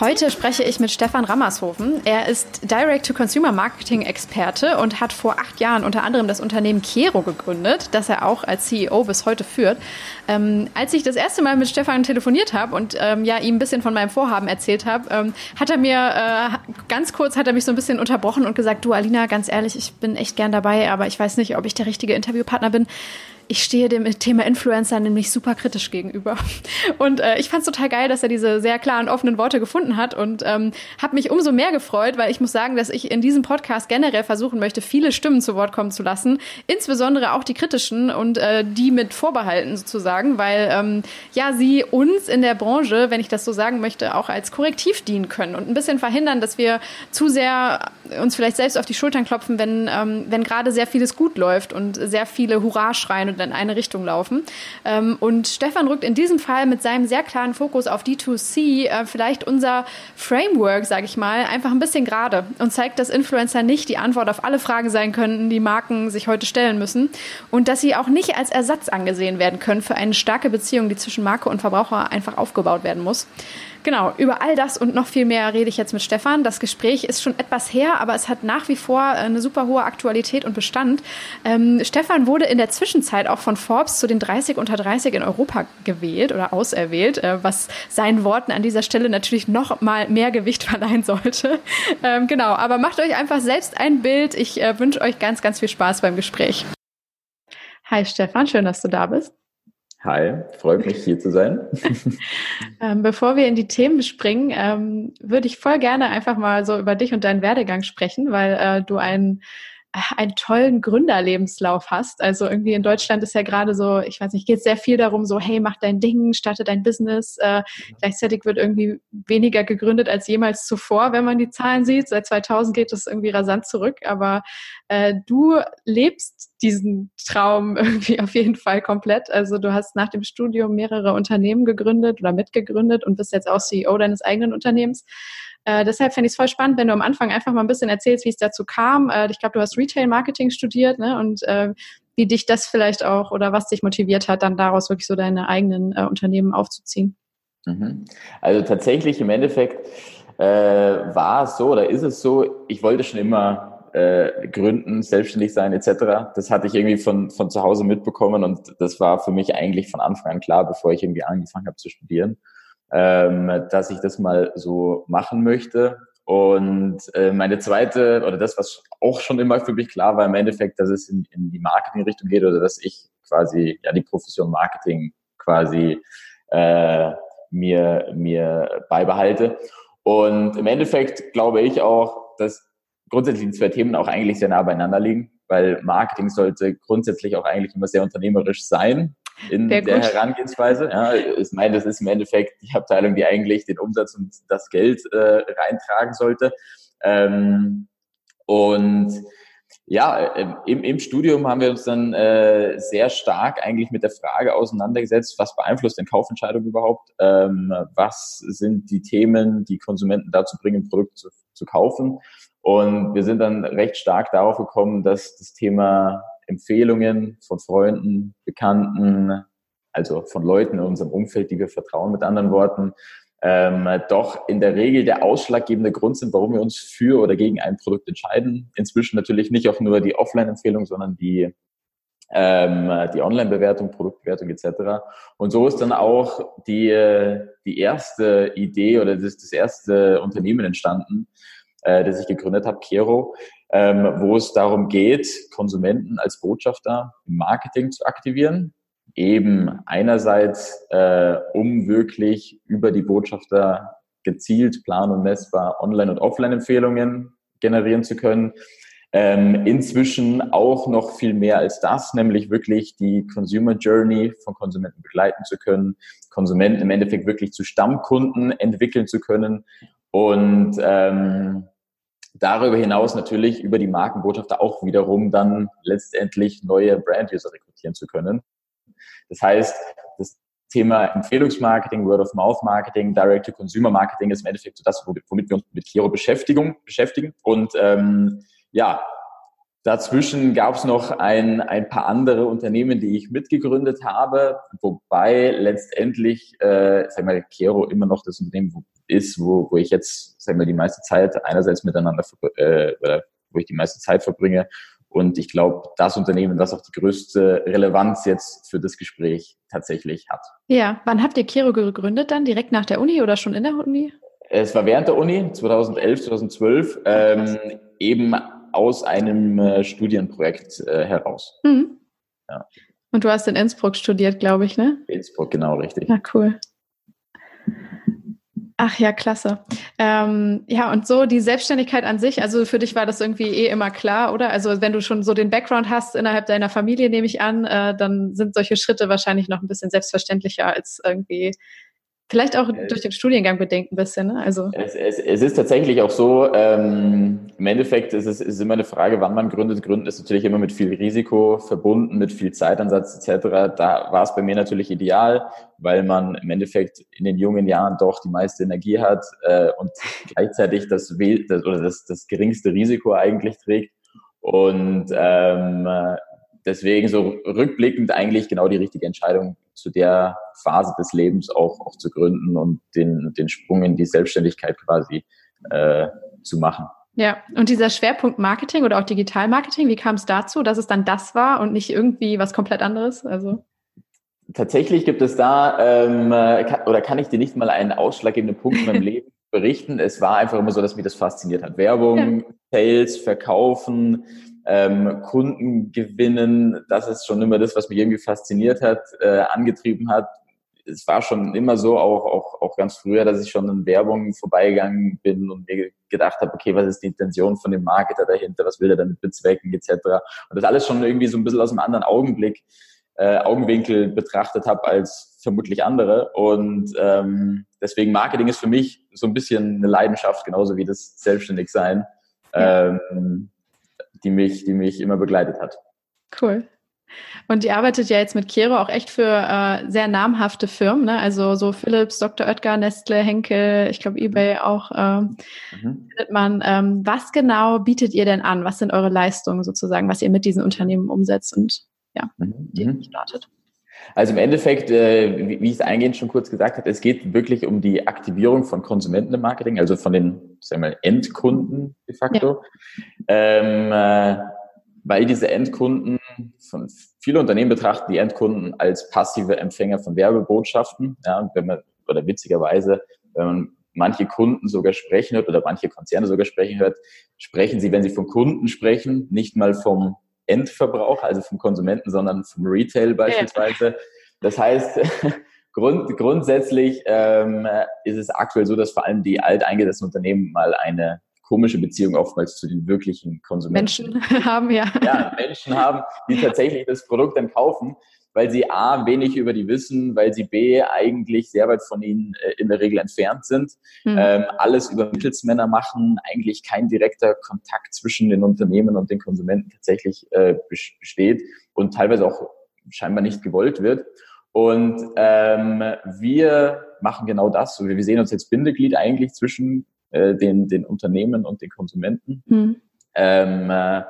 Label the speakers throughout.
Speaker 1: Heute spreche ich mit Stefan Rammershofen. Er ist Direct-to-Consumer-Marketing-Experte und hat vor acht Jahren unter anderem das Unternehmen Kero gegründet, das er auch als CEO bis heute führt. Ähm, als ich das erste Mal mit Stefan telefoniert habe und ähm, ja ihm ein bisschen von meinem Vorhaben erzählt habe, ähm, hat er mir äh, ganz kurz hat er mich so ein bisschen unterbrochen und gesagt: Du Alina, ganz ehrlich, ich bin echt gern dabei, aber ich weiß nicht, ob ich der richtige Interviewpartner bin ich stehe dem Thema Influencer nämlich super kritisch gegenüber. Und äh, ich fand es total geil, dass er diese sehr klaren, offenen Worte gefunden hat und ähm, habe mich umso mehr gefreut, weil ich muss sagen, dass ich in diesem Podcast generell versuchen möchte, viele Stimmen zu Wort kommen zu lassen, insbesondere auch die kritischen und äh, die mit Vorbehalten sozusagen, weil ähm, ja sie uns in der Branche, wenn ich das so sagen möchte, auch als Korrektiv dienen können und ein bisschen verhindern, dass wir zu sehr uns vielleicht selbst auf die Schultern klopfen, wenn, ähm, wenn gerade sehr vieles gut läuft und sehr viele Hurra schreien und in eine Richtung laufen. Ähm, und Stefan rückt in diesem Fall mit seinem sehr klaren Fokus auf D2C äh, vielleicht unser Framework, sage ich mal, einfach ein bisschen gerade und zeigt, dass Influencer nicht die Antwort auf alle Fragen sein könnten, die Marken sich heute stellen müssen und dass sie auch nicht als Ersatz angesehen werden können für eine starke Beziehung, die zwischen Marke und Verbraucher einfach aufgebaut werden muss. Genau, über all das und noch viel mehr rede ich jetzt mit Stefan. Das Gespräch ist schon etwas her, aber es hat nach wie vor eine super hohe Aktualität und Bestand. Ähm, Stefan wurde in der Zwischenzeit auch von Forbes zu den 30 unter 30 in Europa gewählt oder auserwählt, äh, was seinen Worten an dieser Stelle natürlich noch mal mehr Gewicht verleihen sollte. Ähm, genau, aber macht euch einfach selbst ein Bild. Ich äh, wünsche euch ganz, ganz viel Spaß beim Gespräch. Hi Stefan, schön, dass du da bist.
Speaker 2: Hi, freut mich hier zu sein.
Speaker 1: ähm, bevor wir in die Themen springen, ähm, würde ich voll gerne einfach mal so über dich und deinen Werdegang sprechen, weil äh, du ein einen tollen Gründerlebenslauf hast. Also irgendwie in Deutschland ist ja gerade so, ich weiß nicht, geht sehr viel darum, so, hey, mach dein Ding, starte dein Business. Äh, gleichzeitig wird irgendwie weniger gegründet als jemals zuvor, wenn man die Zahlen sieht. Seit 2000 geht es irgendwie rasant zurück, aber äh, du lebst diesen Traum irgendwie auf jeden Fall komplett. Also du hast nach dem Studium mehrere Unternehmen gegründet oder mitgegründet und bist jetzt auch CEO deines eigenen Unternehmens. Äh, deshalb fände ich es voll spannend, wenn du am Anfang einfach mal ein bisschen erzählst, wie es dazu kam. Äh, ich glaube, du hast Retail-Marketing studiert ne? und äh, wie dich das vielleicht auch oder was dich motiviert hat, dann daraus wirklich so deine eigenen äh, Unternehmen aufzuziehen.
Speaker 2: Mhm. Also tatsächlich im Endeffekt äh, war es so oder ist es so, ich wollte schon immer äh, gründen, selbstständig sein etc. Das hatte ich irgendwie von, von zu Hause mitbekommen und das war für mich eigentlich von Anfang an klar, bevor ich irgendwie angefangen habe zu studieren ähm, dass ich das mal so machen möchte. Und äh, meine zweite, oder das, was auch schon immer für mich klar war, im Endeffekt, dass es in, in die Marketing-Richtung geht oder dass ich quasi ja die Profession Marketing quasi äh, mir, mir beibehalte. Und im Endeffekt glaube ich auch, dass grundsätzlich die zwei Themen auch eigentlich sehr nah beieinander liegen, weil Marketing sollte grundsätzlich auch eigentlich immer sehr unternehmerisch sein in der, der Herangehensweise. Ja, ich meine, das ist im Endeffekt die Abteilung, die eigentlich den Umsatz und das Geld äh, reintragen sollte. Ähm, und ja, im, im Studium haben wir uns dann äh, sehr stark eigentlich mit der Frage auseinandergesetzt, was beeinflusst denn Kaufentscheidung überhaupt? Ähm, was sind die Themen, die Konsumenten dazu bringen, Produkte zu, zu kaufen? Und wir sind dann recht stark darauf gekommen, dass das Thema Empfehlungen von Freunden, Bekannten, also von Leuten in unserem Umfeld, die wir vertrauen, mit anderen Worten, ähm, doch in der Regel der ausschlaggebende Grund sind, warum wir uns für oder gegen ein Produkt entscheiden. Inzwischen natürlich nicht auch nur die Offline-Empfehlung, sondern die, ähm, die Online-Bewertung, Produktbewertung etc. Und so ist dann auch die, die erste Idee oder das, das erste Unternehmen entstanden, äh, das ich gegründet habe, Kero, ähm, wo es darum geht, Konsumenten als Botschafter im Marketing zu aktivieren. Eben einerseits, äh, um wirklich über die Botschafter gezielt plan- und messbar Online- und Offline-Empfehlungen generieren zu können. Ähm, inzwischen auch noch viel mehr als das, nämlich wirklich die Consumer Journey von Konsumenten begleiten zu können, Konsumenten im Endeffekt wirklich zu Stammkunden entwickeln zu können und ähm, darüber hinaus natürlich über die Markenbotschafter auch wiederum dann letztendlich neue Brand-User rekrutieren zu können. Das heißt, das Thema Empfehlungsmarketing, Word-of-Mouth-Marketing, Direct-to-Consumer-Marketing ist im Endeffekt so das, womit wir uns mit Kiro beschäftigen. beschäftigen. Und ähm, ja, dazwischen gab es noch ein, ein paar andere Unternehmen, die ich mitgegründet habe, wobei letztendlich, äh, sag mal, Kero immer noch das Unternehmen ist, wo, wo ich jetzt, sag mal, die meiste Zeit einerseits miteinander, äh, wo ich die meiste Zeit verbringe und ich glaube, das Unternehmen, das auch die größte Relevanz jetzt für das Gespräch tatsächlich hat.
Speaker 1: Ja, wann habt ihr Kero gegründet dann? Direkt nach der Uni oder schon in der Uni?
Speaker 2: Es war während der Uni, 2011, 2012, ähm, eben aus einem äh, Studienprojekt äh, heraus. Mhm.
Speaker 1: Ja. Und du hast in Innsbruck studiert, glaube ich, ne?
Speaker 2: Innsbruck, genau, richtig.
Speaker 1: Na, cool. Ach ja, klasse. Ähm, ja, und so die Selbstständigkeit an sich, also für dich war das irgendwie eh immer klar, oder? Also wenn du schon so den Background hast innerhalb deiner Familie, nehme ich an, äh, dann sind solche Schritte wahrscheinlich noch ein bisschen selbstverständlicher als irgendwie Vielleicht auch durch den Studiengang bedingt ein bisschen. Ne? Also
Speaker 2: es, es, es ist tatsächlich auch so, ähm, im Endeffekt ist es ist immer eine Frage, wann man gründet. Gründen ist natürlich immer mit viel Risiko verbunden, mit viel Zeitansatz etc. Da war es bei mir natürlich ideal, weil man im Endeffekt in den jungen Jahren doch die meiste Energie hat äh, und gleichzeitig das, das, oder das, das geringste Risiko eigentlich trägt. Und ähm, deswegen so rückblickend eigentlich genau die richtige Entscheidung zu der Phase des Lebens auch, auch zu gründen und den, den Sprung in die Selbstständigkeit quasi äh, zu machen.
Speaker 1: Ja, und dieser Schwerpunkt Marketing oder auch Digitalmarketing, wie kam es dazu, dass es dann das war und nicht irgendwie was komplett anderes? Also
Speaker 2: Tatsächlich gibt es da, ähm, kann, oder kann ich dir nicht mal einen ausschlaggebenden Punkt in meinem Leben berichten. Es war einfach immer so, dass mich das fasziniert hat. Werbung, ja. Sales, Verkaufen, ähm, Kunden gewinnen, das ist schon immer das, was mich irgendwie fasziniert hat, äh, angetrieben hat. Es war schon immer so, auch, auch, auch ganz früher, dass ich schon in Werbung vorbeigegangen bin und mir gedacht habe, okay, was ist die Intention von dem Marketer dahinter, was will er damit bezwecken, etc. Und das alles schon irgendwie so ein bisschen aus einem anderen Augenblick, äh, Augenwinkel betrachtet habe als vermutlich andere. Und ähm, deswegen Marketing ist für mich so ein bisschen eine Leidenschaft, genauso wie das Selbstständigsein. Ja. Ähm, die mich, die mich immer begleitet hat.
Speaker 1: Cool. Und ihr arbeitet ja jetzt mit Kero auch echt für äh, sehr namhafte Firmen, ne? Also so Philips, Dr. Oetker, Nestle, Henkel, ich glaube eBay auch äh, mhm. findet man. Ähm, was genau bietet ihr denn an? Was sind eure Leistungen sozusagen, was ihr mit diesen Unternehmen umsetzt und ja, mhm. die mhm. startet?
Speaker 2: Also im Endeffekt, äh, wie, wie ich es eingehend schon kurz gesagt habe, es geht wirklich um die Aktivierung von Konsumenten im Marketing, also von den sagen wir, Endkunden de facto. Ja. Ähm, äh, weil diese Endkunden von viele Unternehmen betrachten die Endkunden als passive Empfänger von Werbebotschaften. Ja, wenn man, oder witzigerweise, wenn man manche Kunden sogar sprechen hört oder manche Konzerne sogar sprechen hört, sprechen sie, wenn sie von Kunden sprechen, nicht mal vom Endverbrauch, also vom Konsumenten, sondern vom Retail beispielsweise. Das heißt, grund, grundsätzlich ähm, ist es aktuell so, dass vor allem die alteingesessenen Unternehmen mal eine komische Beziehung oftmals zu den wirklichen Konsumenten.
Speaker 1: Menschen haben, ja.
Speaker 2: Ja, Menschen haben, die tatsächlich das Produkt dann kaufen, weil sie A, wenig über die wissen, weil sie B, eigentlich sehr weit von ihnen äh, in der Regel entfernt sind, mhm. ähm, alles über Mittelsmänner machen, eigentlich kein direkter Kontakt zwischen den Unternehmen und den Konsumenten tatsächlich äh, besteht und teilweise auch scheinbar nicht gewollt wird. Und ähm, wir machen genau das. Wir sehen uns jetzt Bindeglied eigentlich zwischen äh, den, den Unternehmen und den Konsumenten mhm. ähm, äh,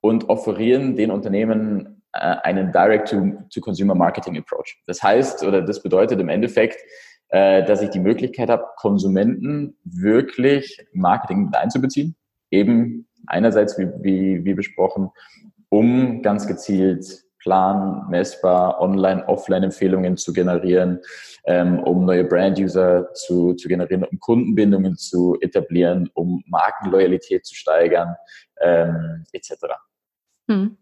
Speaker 2: und offerieren den Unternehmen äh, einen Direct-to-Consumer-Marketing-Approach. Das heißt, oder das bedeutet im Endeffekt, äh, dass ich die Möglichkeit habe, Konsumenten wirklich Marketing mit einzubeziehen. Eben einerseits, wie, wie, wie besprochen, um ganz gezielt plan, messbar, online, offline Empfehlungen zu generieren, ähm, um neue Brand-User zu, zu generieren, um Kundenbindungen zu etablieren, um Markenloyalität zu steigern, ähm, etc. Hm.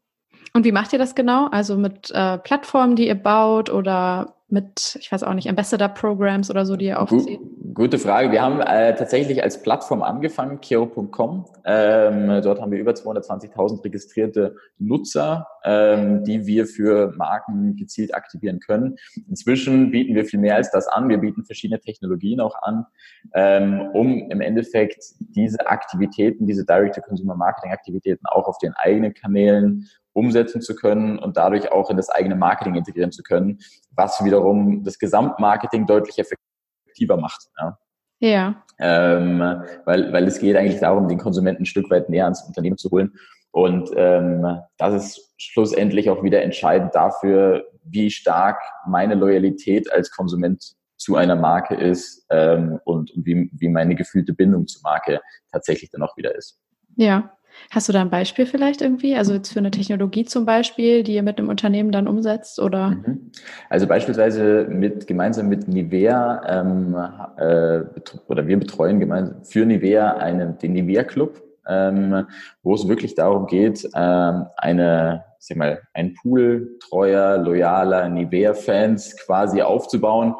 Speaker 1: Und wie macht ihr das genau? Also mit äh, Plattformen, die ihr baut oder mit, ich weiß auch nicht, Ambassador-Programs oder so, die ihr aufzieht?
Speaker 2: Gute Frage. Wir haben äh, tatsächlich als Plattform angefangen, Kero.com. Ähm, dort haben wir über 220.000 registrierte Nutzer, ähm, die wir für Marken gezielt aktivieren können. Inzwischen bieten wir viel mehr als das an. Wir bieten verschiedene Technologien auch an, ähm, um im Endeffekt diese Aktivitäten, diese Direct-to-Consumer-Marketing-Aktivitäten auch auf den eigenen Kanälen umsetzen zu können und dadurch auch in das eigene Marketing integrieren zu können, was wiederum das Gesamtmarketing deutlich effektiver macht. Ja.
Speaker 1: Ja.
Speaker 2: Ähm, weil, weil es geht eigentlich darum, den Konsumenten ein Stück weit näher ans Unternehmen zu holen. Und ähm, das ist schlussendlich auch wieder entscheidend dafür, wie stark meine Loyalität als Konsument zu einer Marke ist ähm, und, und wie, wie meine gefühlte Bindung zur Marke tatsächlich dann auch wieder ist.
Speaker 1: Ja, Hast du da ein Beispiel vielleicht irgendwie? Also jetzt für eine Technologie zum Beispiel, die ihr mit einem Unternehmen dann umsetzt oder? Mhm.
Speaker 2: Also beispielsweise mit gemeinsam mit Nivea ähm, äh, oder wir betreuen gemeinsam für Nivea einen den Nivea Club, ähm, wo es wirklich darum geht, ähm, eine sag mal, ein Pool treuer, loyaler Nivea-Fans quasi aufzubauen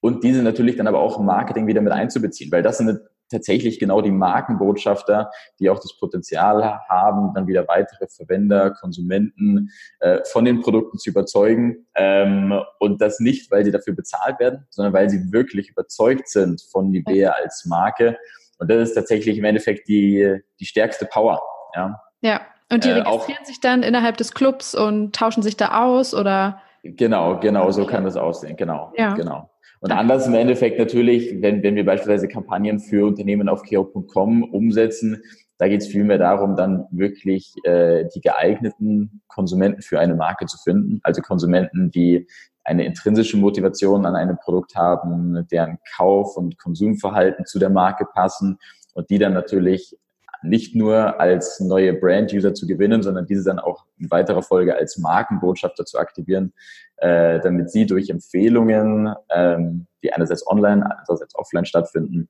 Speaker 2: und diese natürlich dann aber auch im Marketing wieder mit einzubeziehen, weil das sind tatsächlich genau die Markenbotschafter, die auch das Potenzial haben, dann wieder weitere Verwender, Konsumenten äh, von den Produkten zu überzeugen. Ähm, und das nicht, weil sie dafür bezahlt werden, sondern weil sie wirklich überzeugt sind von Nivea als Marke. Und das ist tatsächlich im Endeffekt die, die stärkste Power.
Speaker 1: Ja. ja. Und die äh, registrieren sich dann innerhalb des Clubs und tauschen sich da aus oder?
Speaker 2: Genau, genau, so kann das aussehen. Genau, ja. genau. Und anders im Endeffekt natürlich, wenn, wenn wir beispielsweise Kampagnen für Unternehmen auf keo.com umsetzen, da geht es vielmehr darum, dann wirklich äh, die geeigneten Konsumenten für eine Marke zu finden. Also Konsumenten, die eine intrinsische Motivation an einem Produkt haben, deren Kauf- und Konsumverhalten zu der Marke passen und die dann natürlich nicht nur als neue Brand-User zu gewinnen, sondern diese dann auch in weiterer Folge als Markenbotschafter zu aktivieren, äh, damit sie durch Empfehlungen, ähm, die einerseits online, andererseits offline stattfinden,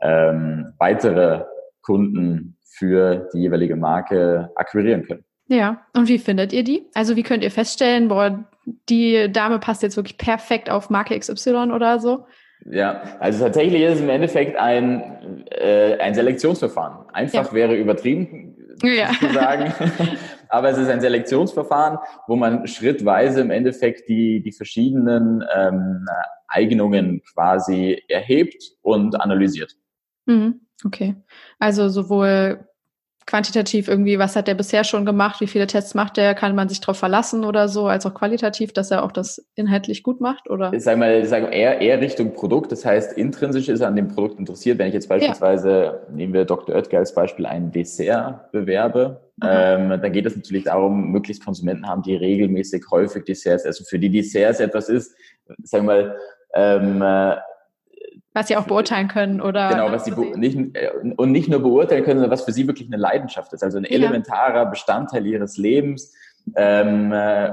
Speaker 2: ähm, weitere Kunden für die jeweilige Marke akquirieren können.
Speaker 1: Ja, und wie findet ihr die? Also wie könnt ihr feststellen, boah, die Dame passt jetzt wirklich perfekt auf Marke XY oder so?
Speaker 2: Ja, also tatsächlich ist es im Endeffekt ein, äh, ein Selektionsverfahren. Einfach ja. wäre übertrieben ja. zu sagen, aber es ist ein Selektionsverfahren, wo man schrittweise im Endeffekt die, die verschiedenen ähm, Eignungen quasi erhebt und analysiert.
Speaker 1: Mhm. Okay, also sowohl quantitativ irgendwie, was hat der bisher schon gemacht, wie viele Tests macht der, kann man sich darauf verlassen oder so, als auch qualitativ, dass er auch das inhaltlich gut macht, oder?
Speaker 2: Ich sage mal, sag eher, eher Richtung Produkt, das heißt, intrinsisch ist er an dem Produkt interessiert. Wenn ich jetzt beispielsweise, ja. nehmen wir Dr. Oetker als Beispiel, ein Dessert bewerbe, ähm, dann geht es natürlich darum, möglichst Konsumenten haben, die regelmäßig häufig Desserts, also für die Desserts etwas ist, sagen wir mal, ähm, äh,
Speaker 1: was sie auch beurteilen können, oder?
Speaker 2: Genau, was sie nicht, äh, und nicht nur beurteilen können, sondern was für sie wirklich eine Leidenschaft ist. Also ein elementarer Bestandteil ihres Lebens, ähm, äh,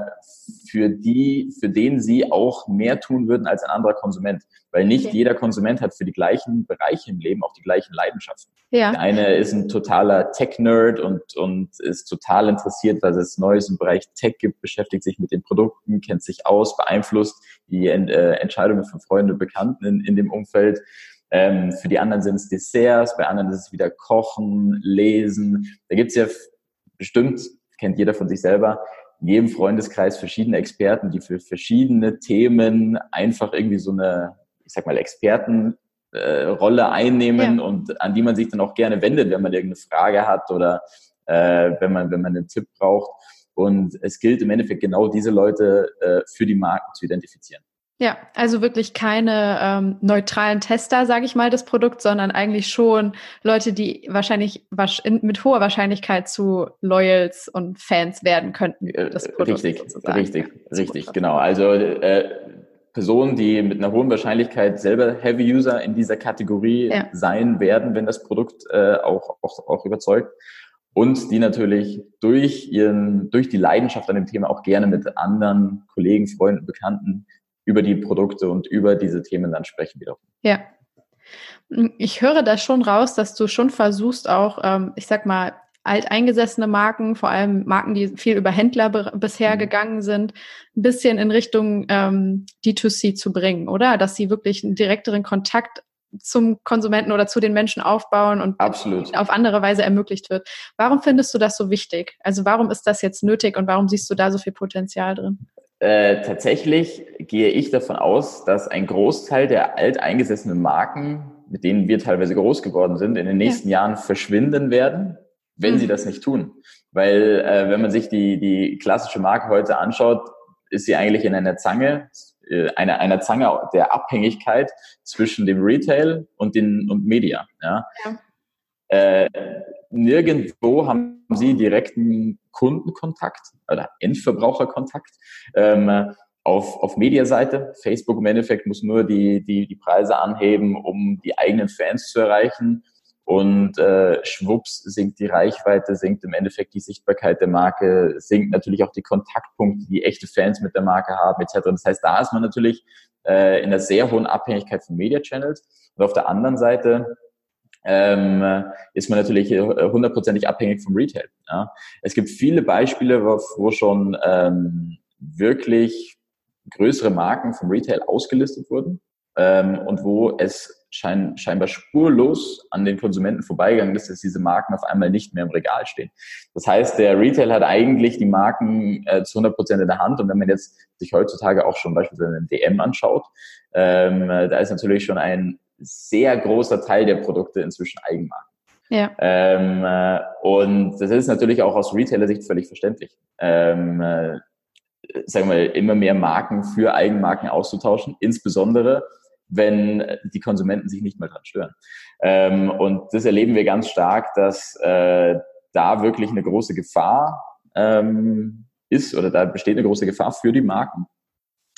Speaker 2: für die, für den sie auch mehr tun würden als ein anderer Konsument. Weil nicht okay. jeder Konsument hat für die gleichen Bereiche im Leben auch die gleichen Leidenschaften. Ja. Der eine ist ein totaler Tech-Nerd und, und ist total interessiert, was es Neues im Bereich Tech gibt, beschäftigt sich mit den Produkten, kennt sich aus, beeinflusst die äh, Entscheidungen von Freunden und Bekannten in, in dem Umfeld. Ähm, für die anderen sind es Desserts, bei anderen ist es wieder Kochen, Lesen. Da gibt's ja bestimmt, kennt jeder von sich selber, in jedem Freundeskreis verschiedene Experten, die für verschiedene Themen einfach irgendwie so eine ich sag mal, Expertenrolle äh, einnehmen ja. und an die man sich dann auch gerne wendet, wenn man irgendeine Frage hat oder äh, wenn man wenn man einen Tipp braucht. Und es gilt im Endeffekt genau diese Leute äh, für die Marken zu identifizieren.
Speaker 1: Ja, also wirklich keine ähm, neutralen Tester, sage ich mal, des Produkts, sondern eigentlich schon Leute, die wahrscheinlich mit hoher Wahrscheinlichkeit zu Loyals und Fans werden könnten
Speaker 2: des Produkts. Richtig, sozusagen. richtig, richtig, genau. Also äh, Personen, die mit einer hohen Wahrscheinlichkeit selber Heavy User in dieser Kategorie ja. sein werden, wenn das Produkt äh, auch, auch, auch überzeugt. Und die natürlich durch ihren, durch die Leidenschaft an dem Thema auch gerne mit anderen Kollegen, Freunden, Bekannten über die Produkte und über diese Themen dann sprechen wiederum.
Speaker 1: Ja. Ich höre da schon raus, dass du schon versuchst, auch, ähm, ich sag mal, alteingesessene Marken, vor allem Marken, die viel über Händler bisher mhm. gegangen sind, ein bisschen in Richtung ähm, D2C zu bringen, oder? Dass sie wirklich einen direkteren Kontakt zum Konsumenten oder zu den Menschen aufbauen und
Speaker 2: Absolut.
Speaker 1: auf andere Weise ermöglicht wird. Warum findest du das so wichtig? Also warum ist das jetzt nötig und warum siehst du da so viel Potenzial drin?
Speaker 2: Äh, tatsächlich gehe ich davon aus, dass ein Großteil der alteingesessenen Marken, mit denen wir teilweise groß geworden sind, in den nächsten ja. Jahren verschwinden werden, wenn mhm. sie das nicht tun. Weil äh, wenn man sich die, die klassische Marke heute anschaut, ist sie eigentlich in einer Zange, äh, einer, einer Zange der Abhängigkeit zwischen dem Retail und den und Media. Ja. ja. Äh, nirgendwo haben sie direkten Kundenkontakt oder Endverbraucherkontakt. Ähm, auf, auf Mediaseite, Facebook im Endeffekt muss nur die, die, die Preise anheben, um die eigenen Fans zu erreichen. Und äh, schwupps sinkt die Reichweite, sinkt im Endeffekt die Sichtbarkeit der Marke, sinkt natürlich auch die Kontaktpunkte, die echte Fans mit der Marke haben, etc. Das heißt, da ist man natürlich äh, in einer sehr hohen Abhängigkeit von Media Channels. Und auf der anderen Seite ähm, ist man natürlich hundertprozentig abhängig vom Retail. Ja. Es gibt viele Beispiele, wo, wo schon ähm, wirklich größere Marken vom Retail ausgelistet wurden ähm, und wo es schein, scheinbar spurlos an den Konsumenten vorbeigegangen ist, dass diese Marken auf einmal nicht mehr im Regal stehen. Das heißt, der Retail hat eigentlich die Marken äh, zu 100 Prozent in der Hand. Und wenn man jetzt sich heutzutage auch schon beispielsweise einen DM anschaut, ähm, da ist natürlich schon ein sehr großer Teil der Produkte inzwischen Eigenmarken. Ja. Ähm, äh, und das ist natürlich auch aus Retailer-Sicht völlig verständlich. Ähm, äh, sagen wir, immer mehr Marken für Eigenmarken auszutauschen, insbesondere wenn die Konsumenten sich nicht mehr dran stören. Ähm, und das erleben wir ganz stark, dass äh, da wirklich eine große Gefahr ähm, ist oder da besteht eine große Gefahr für die Marken,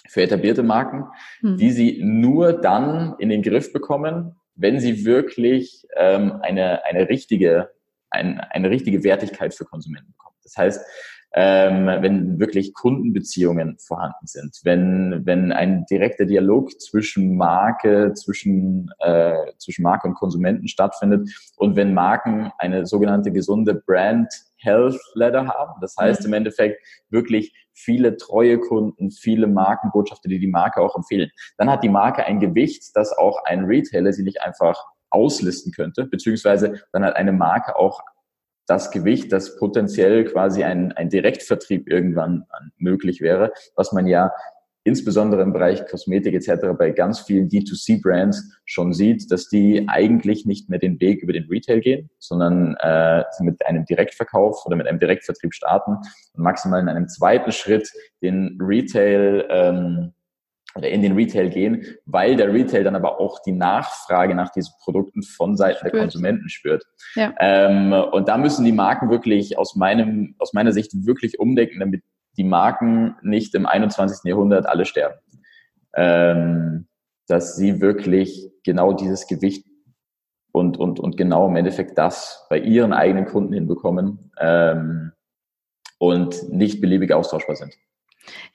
Speaker 2: für etablierte Marken, hm. die sie nur dann in den Griff bekommen, wenn sie wirklich ähm, eine, eine richtige, ein, eine richtige Wertigkeit für Konsumenten bekommen. Das heißt, ähm, wenn wirklich Kundenbeziehungen vorhanden sind, wenn, wenn ein direkter Dialog zwischen Marke, zwischen, äh, zwischen Marke und Konsumenten stattfindet und wenn Marken eine sogenannte gesunde Brand Health Ladder haben. Das heißt mhm. im Endeffekt wirklich viele treue Kunden, viele Markenbotschafter, die die Marke auch empfehlen. Dann hat die Marke ein Gewicht, das auch ein Retailer sie nicht einfach auslisten könnte, beziehungsweise dann hat eine Marke auch das Gewicht, das potenziell quasi ein, ein Direktvertrieb irgendwann möglich wäre, was man ja insbesondere im Bereich Kosmetik etc. bei ganz vielen D2C-Brands schon sieht, dass die eigentlich nicht mehr den Weg über den Retail gehen, sondern äh, mit einem Direktverkauf oder mit einem Direktvertrieb starten und maximal in einem zweiten Schritt den Retail ähm, oder in den Retail gehen, weil der Retail dann aber auch die Nachfrage nach diesen Produkten von Seiten spürt. der Konsumenten spürt. Ja. Ähm, und da müssen die Marken wirklich aus meinem, aus meiner Sicht wirklich umdenken, damit die Marken nicht im 21. Jahrhundert alle sterben. Ähm, dass sie wirklich genau dieses Gewicht und, und, und genau im Endeffekt das bei ihren eigenen Kunden hinbekommen ähm, und nicht beliebig austauschbar sind.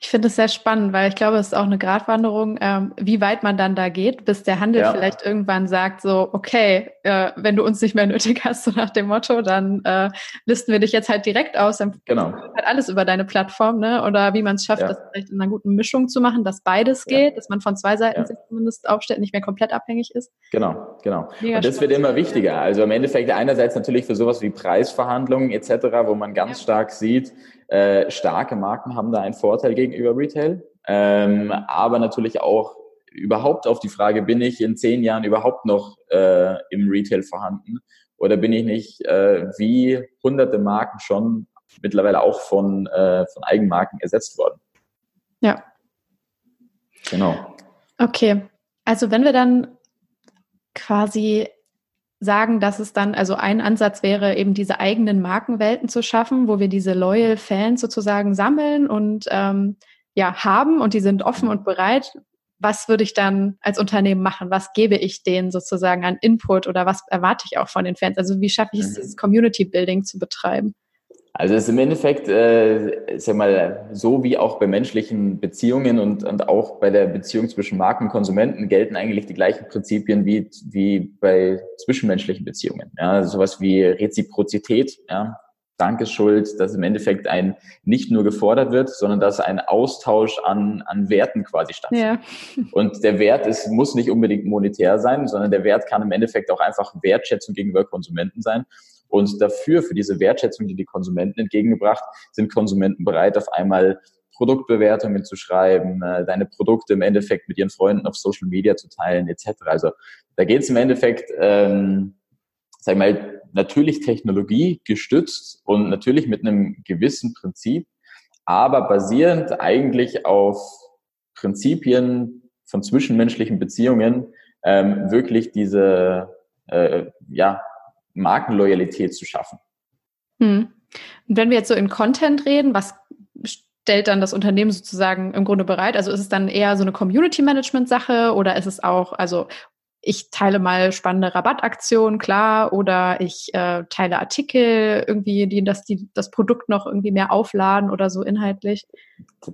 Speaker 1: Ich finde es sehr spannend, weil ich glaube, es ist auch eine Gratwanderung, ähm, wie weit man dann da geht, bis der Handel ja. vielleicht irgendwann sagt, so, okay, äh, wenn du uns nicht mehr nötig hast, so nach dem Motto, dann äh, listen wir dich jetzt halt direkt aus, dann
Speaker 2: genau.
Speaker 1: halt alles über deine Plattform, ne? Oder wie man es schafft, ja. das vielleicht in einer guten Mischung zu machen, dass beides ja. geht, dass man von zwei Seiten sich zumindest aufstellt, nicht mehr komplett abhängig ist.
Speaker 2: Genau, genau. Mega Und das spannend. wird immer wichtiger. Also im Endeffekt einerseits natürlich für sowas wie Preisverhandlungen etc., wo man ganz stark sieht, äh, starke Marken haben da einen Vorteil gegenüber Retail, ähm, aber natürlich auch überhaupt auf die Frage, bin ich in zehn Jahren überhaupt noch äh, im Retail vorhanden oder bin ich nicht äh, wie hunderte Marken schon mittlerweile auch von, äh, von Eigenmarken ersetzt worden?
Speaker 1: Ja.
Speaker 2: Genau.
Speaker 1: Okay. Also wenn wir dann quasi sagen, dass es dann, also ein Ansatz wäre, eben diese eigenen Markenwelten zu schaffen, wo wir diese loyal Fans sozusagen sammeln und ähm, ja haben und die sind offen und bereit. Was würde ich dann als Unternehmen machen? Was gebe ich denen sozusagen an Input oder was erwarte ich auch von den Fans? Also wie schaffe ich es, mhm. dieses Community Building zu betreiben?
Speaker 2: Also es ist im Endeffekt, äh, sag mal, so wie auch bei menschlichen Beziehungen und, und auch bei der Beziehung zwischen Marken und Konsumenten gelten eigentlich die gleichen Prinzipien wie, wie bei zwischenmenschlichen Beziehungen. Ja, also sowas wie Reziprozität, ja, Dankeschuld, dass im Endeffekt ein nicht nur gefordert wird, sondern dass ein Austausch an, an Werten quasi stattfindet. Ja. Und der Wert ist, muss nicht unbedingt monetär sein, sondern der Wert kann im Endeffekt auch einfach Wertschätzung gegenüber Konsumenten sein. Und dafür, für diese Wertschätzung, die die Konsumenten entgegengebracht, sind Konsumenten bereit, auf einmal Produktbewertungen zu schreiben, äh, deine Produkte im Endeffekt mit ihren Freunden auf Social Media zu teilen, etc. Also da geht es im Endeffekt, ähm, sag mal, natürlich Technologie gestützt und natürlich mit einem gewissen Prinzip, aber basierend eigentlich auf Prinzipien von zwischenmenschlichen Beziehungen ähm, wirklich diese äh, ja, Markenloyalität zu schaffen.
Speaker 1: Hm. Und wenn wir jetzt so in Content reden, was stellt dann das Unternehmen sozusagen im Grunde bereit? Also ist es dann eher so eine Community Management Sache oder ist es auch, also ich teile mal spannende Rabattaktionen, klar, oder ich äh, teile Artikel irgendwie, die das, die das Produkt noch irgendwie mehr aufladen oder so inhaltlich?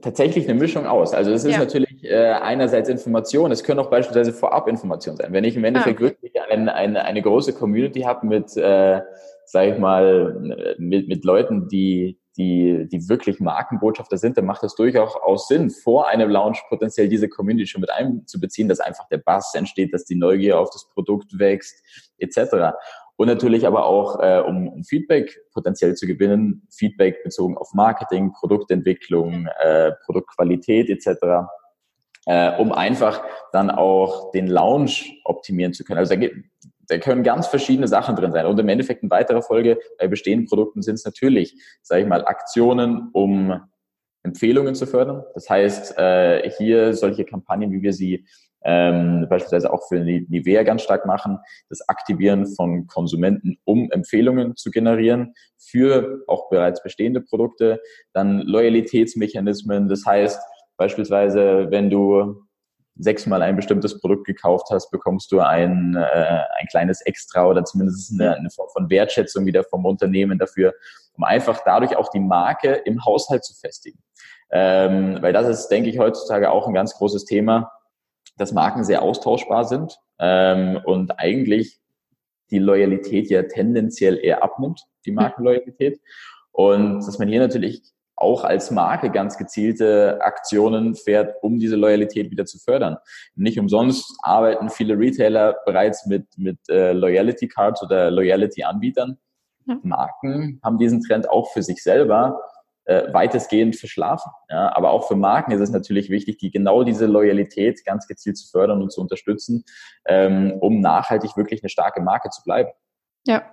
Speaker 2: Tatsächlich eine Mischung aus. Also es ist ja. natürlich äh, einerseits Information, es können auch beispielsweise Vorab-Informationen sein. Wenn ich im Endeffekt ah, okay. wirklich ein, eine, eine große Community habe mit, äh, sage ich mal, mit, mit Leuten, die die, die wirklich Markenbotschafter sind, dann macht es durchaus Sinn, vor einem Launch potenziell diese Community schon mit einzubeziehen, dass einfach der Bass entsteht, dass die Neugier auf das Produkt wächst, etc. Und natürlich aber auch, äh, um, um Feedback potenziell zu gewinnen, Feedback bezogen auf Marketing, Produktentwicklung, äh, Produktqualität etc., äh, um einfach dann auch den Launch optimieren zu können. Also da da können ganz verschiedene Sachen drin sein. Und im Endeffekt in weiterer Folge bei bestehenden Produkten sind es natürlich, sage ich mal, Aktionen, um Empfehlungen zu fördern. Das heißt, äh, hier solche Kampagnen, wie wir sie ähm, beispielsweise auch für Nivea ganz stark machen, das Aktivieren von Konsumenten, um Empfehlungen zu generieren für auch bereits bestehende Produkte. Dann Loyalitätsmechanismen, das heißt beispielsweise, wenn du sechsmal ein bestimmtes Produkt gekauft hast, bekommst du ein, äh, ein kleines Extra oder zumindest eine, eine Form von Wertschätzung wieder vom Unternehmen dafür, um einfach dadurch auch die Marke im Haushalt zu festigen. Ähm, weil das ist, denke ich, heutzutage auch ein ganz großes Thema, dass Marken sehr austauschbar sind ähm, und eigentlich die Loyalität ja tendenziell eher abnimmt, die Markenloyalität. Und dass man hier natürlich auch als Marke ganz gezielte Aktionen fährt, um diese Loyalität wieder zu fördern. Nicht umsonst arbeiten viele Retailer bereits mit, mit äh, Loyalty Cards oder Loyalty Anbietern. Ja. Marken haben diesen Trend auch für sich selber äh, weitestgehend verschlafen. Ja, aber auch für Marken ist es natürlich wichtig, die genau diese Loyalität ganz gezielt zu fördern und zu unterstützen, ähm, um nachhaltig wirklich eine starke Marke zu bleiben.
Speaker 1: Ja,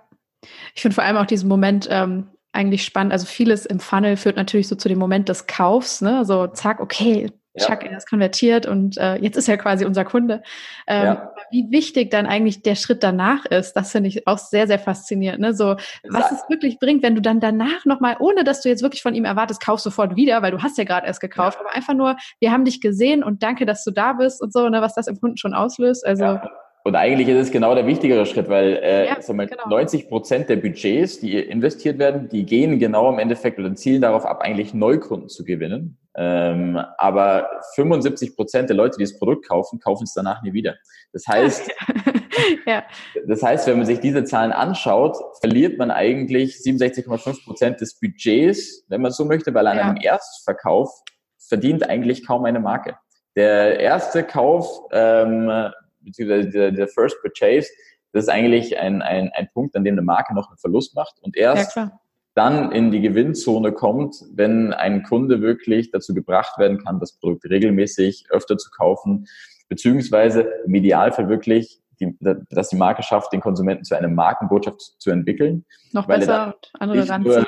Speaker 1: ich finde vor allem auch diesen Moment, ähm, eigentlich spannend. Also vieles im Funnel führt natürlich so zu dem Moment des Kaufs, ne? So zack, okay, Chuck, ja. er ist konvertiert und äh, jetzt ist er quasi unser Kunde. Ähm, ja. Wie wichtig dann eigentlich der Schritt danach ist, das finde ich auch sehr, sehr faszinierend. Ne? So, was es wirklich bringt, wenn du dann danach nochmal, ohne dass du jetzt wirklich von ihm erwartest, kaufst sofort wieder, weil du hast ja gerade erst gekauft, ja. aber einfach nur, wir haben dich gesehen und danke, dass du da bist und so, ne, was das im Kunden schon auslöst. Also
Speaker 2: und eigentlich ist es genau der wichtigere Schritt, weil äh, ja, mal, genau. 90 Prozent der Budgets, die investiert werden, die gehen genau im Endeffekt oder zielen darauf ab, eigentlich Neukunden zu gewinnen. Ähm, aber 75 Prozent der Leute, die das Produkt kaufen, kaufen es danach nie wieder. Das heißt, ja. das heißt, wenn man sich diese Zahlen anschaut, verliert man eigentlich 67,5 Prozent des Budgets, wenn man so möchte, weil an ja. einem Erstverkauf verdient eigentlich kaum eine Marke. Der erste Kauf ähm, beziehungsweise der, der First Purchase, das ist eigentlich ein, ein, ein Punkt, an dem eine Marke noch einen Verlust macht und erst ja, dann in die Gewinnzone kommt, wenn ein Kunde wirklich dazu gebracht werden kann, das Produkt regelmäßig öfter zu kaufen, beziehungsweise im Idealfall wirklich die, dass die Marke schafft, den Konsumenten zu einer Markenbotschaft zu entwickeln.
Speaker 1: Noch besser und andere
Speaker 2: ranziehen.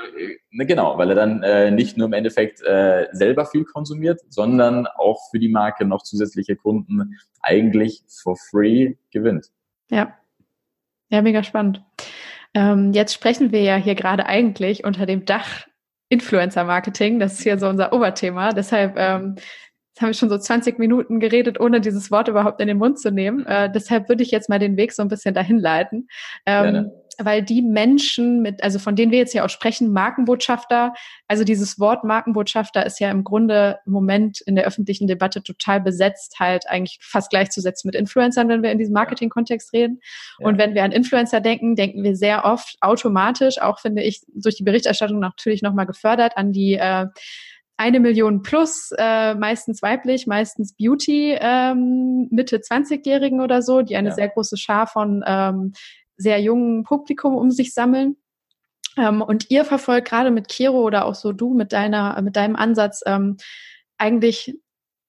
Speaker 2: Ne, genau, weil er dann äh, nicht nur im Endeffekt äh, selber viel konsumiert, sondern auch für die Marke noch zusätzliche Kunden eigentlich for free gewinnt.
Speaker 1: Ja, ja, mega spannend. Ähm, jetzt sprechen wir ja hier gerade eigentlich unter dem Dach Influencer Marketing. Das ist hier so unser Oberthema. Deshalb ähm, Jetzt haben wir schon so 20 Minuten geredet, ohne dieses Wort überhaupt in den Mund zu nehmen. Äh, deshalb würde ich jetzt mal den Weg so ein bisschen dahin leiten. Ähm, weil die Menschen mit, also von denen wir jetzt ja auch sprechen, Markenbotschafter, also dieses Wort Markenbotschafter ist ja im Grunde im Moment in der öffentlichen Debatte total besetzt, halt eigentlich fast gleichzusetzen mit Influencern, wenn wir in diesem Marketing-Kontext reden. Ja. Und wenn wir an Influencer denken, denken wir sehr oft automatisch, auch finde ich durch die Berichterstattung natürlich nochmal gefördert, an die äh, eine Million plus, äh, meistens weiblich, meistens Beauty, ähm, Mitte 20-Jährigen oder so, die eine ja. sehr große Schar von ähm, sehr jungen Publikum um sich sammeln. Ähm, und ihr verfolgt gerade mit Kiro oder auch so du mit deiner, mit deinem Ansatz ähm, eigentlich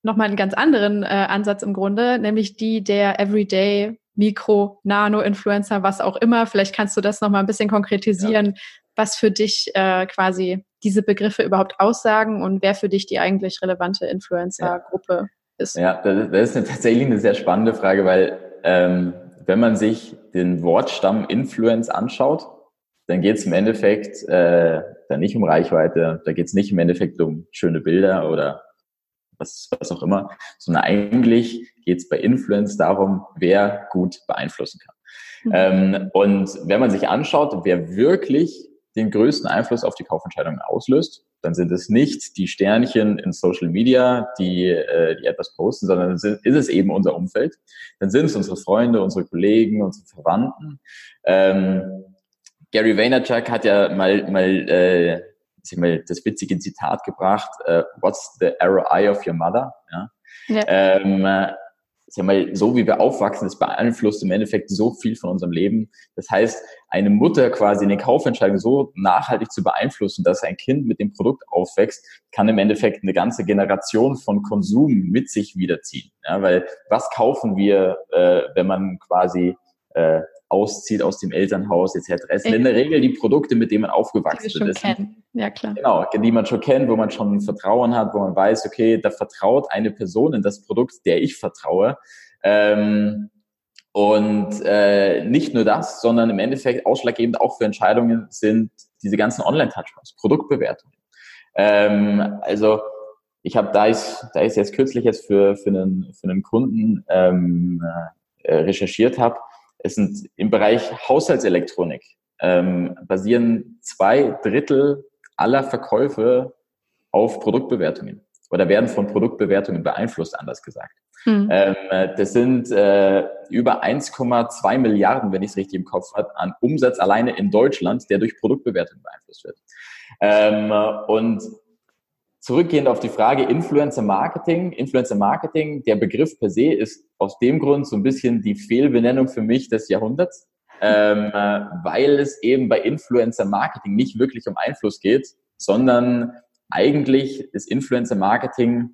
Speaker 1: nochmal einen ganz anderen äh, Ansatz im Grunde, nämlich die der Everyday Mikro, Nano-Influencer, was auch immer. Vielleicht kannst du das nochmal ein bisschen konkretisieren, ja. was für dich äh, quasi diese Begriffe überhaupt aussagen und wer für dich die eigentlich relevante Influencer-Gruppe ja. ist.
Speaker 2: Ja, das ist eine, tatsächlich eine sehr spannende Frage, weil ähm, wenn man sich den Wortstamm Influence anschaut, dann geht es im Endeffekt äh, dann nicht um Reichweite, da geht es nicht im Endeffekt um schöne Bilder oder was, was auch immer, sondern eigentlich geht es bei Influence darum, wer gut beeinflussen kann. Mhm. Ähm, und wenn man sich anschaut, wer wirklich den größten Einfluss auf die Kaufentscheidungen auslöst, dann sind es nicht die Sternchen in Social Media, die, äh, die etwas posten, sondern ist es eben unser Umfeld. Dann sind es unsere Freunde, unsere Kollegen, unsere Verwandten. Ähm, Gary Vaynerchuk hat ja mal, mal, äh, ich mal das witzige Zitat gebracht, äh, What's the ROI of your mother? Ja? ja. Ähm, sag mal, so wie wir aufwachsen, das beeinflusst im Endeffekt so viel von unserem Leben. Das heißt, eine Mutter quasi in den Kaufentscheidungen so nachhaltig zu beeinflussen, dass ein Kind mit dem Produkt aufwächst, kann im Endeffekt eine ganze Generation von Konsum mit sich wiederziehen. Ja, weil was kaufen wir, äh, wenn man quasi äh, auszieht aus dem Elternhaus etc. Es sind in der Regel die Produkte, mit denen man aufgewachsen die ist. Kennen. Ja, klar. Genau, die man schon kennt, wo man schon Vertrauen hat, wo man weiß, okay, da vertraut eine Person in das Produkt, der ich vertraue. Ähm, und äh, nicht nur das, sondern im Endeffekt ausschlaggebend auch für Entscheidungen sind diese ganzen Online-Touchpoints, Produktbewertungen. Ähm, also ich habe, da ich da ich jetzt kürzlich jetzt für für einen für einen Kunden ähm, äh, recherchiert habe, es sind im Bereich Haushaltselektronik ähm, basieren zwei Drittel aller Verkäufe auf Produktbewertungen oder werden von Produktbewertungen beeinflusst, anders gesagt. Mhm. Ähm, das sind äh, über 1,2 Milliarden, wenn ich es richtig im Kopf habe, an Umsatz alleine in Deutschland, der durch Produktbewertungen beeinflusst wird. Ähm, und Zurückgehend auf die Frage Influencer Marketing. Influencer Marketing, der Begriff per se ist aus dem Grund so ein bisschen die Fehlbenennung für mich des Jahrhunderts, ähm, äh, weil es eben bei Influencer Marketing nicht wirklich um Einfluss geht, sondern eigentlich ist Influencer Marketing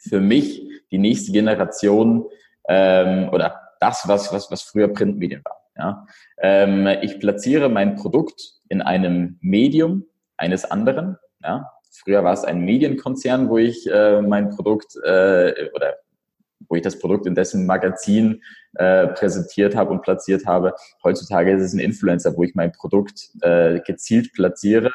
Speaker 2: für mich die nächste Generation ähm, oder das, was, was, was früher Printmedien war. Ja? Ähm, ich platziere mein Produkt in einem Medium eines anderen. Ja? Früher war es ein Medienkonzern, wo ich äh, mein Produkt äh, oder wo ich das Produkt in dessen Magazin äh, präsentiert habe und platziert habe. Heutzutage ist es ein Influencer, wo ich mein Produkt äh, gezielt platziere.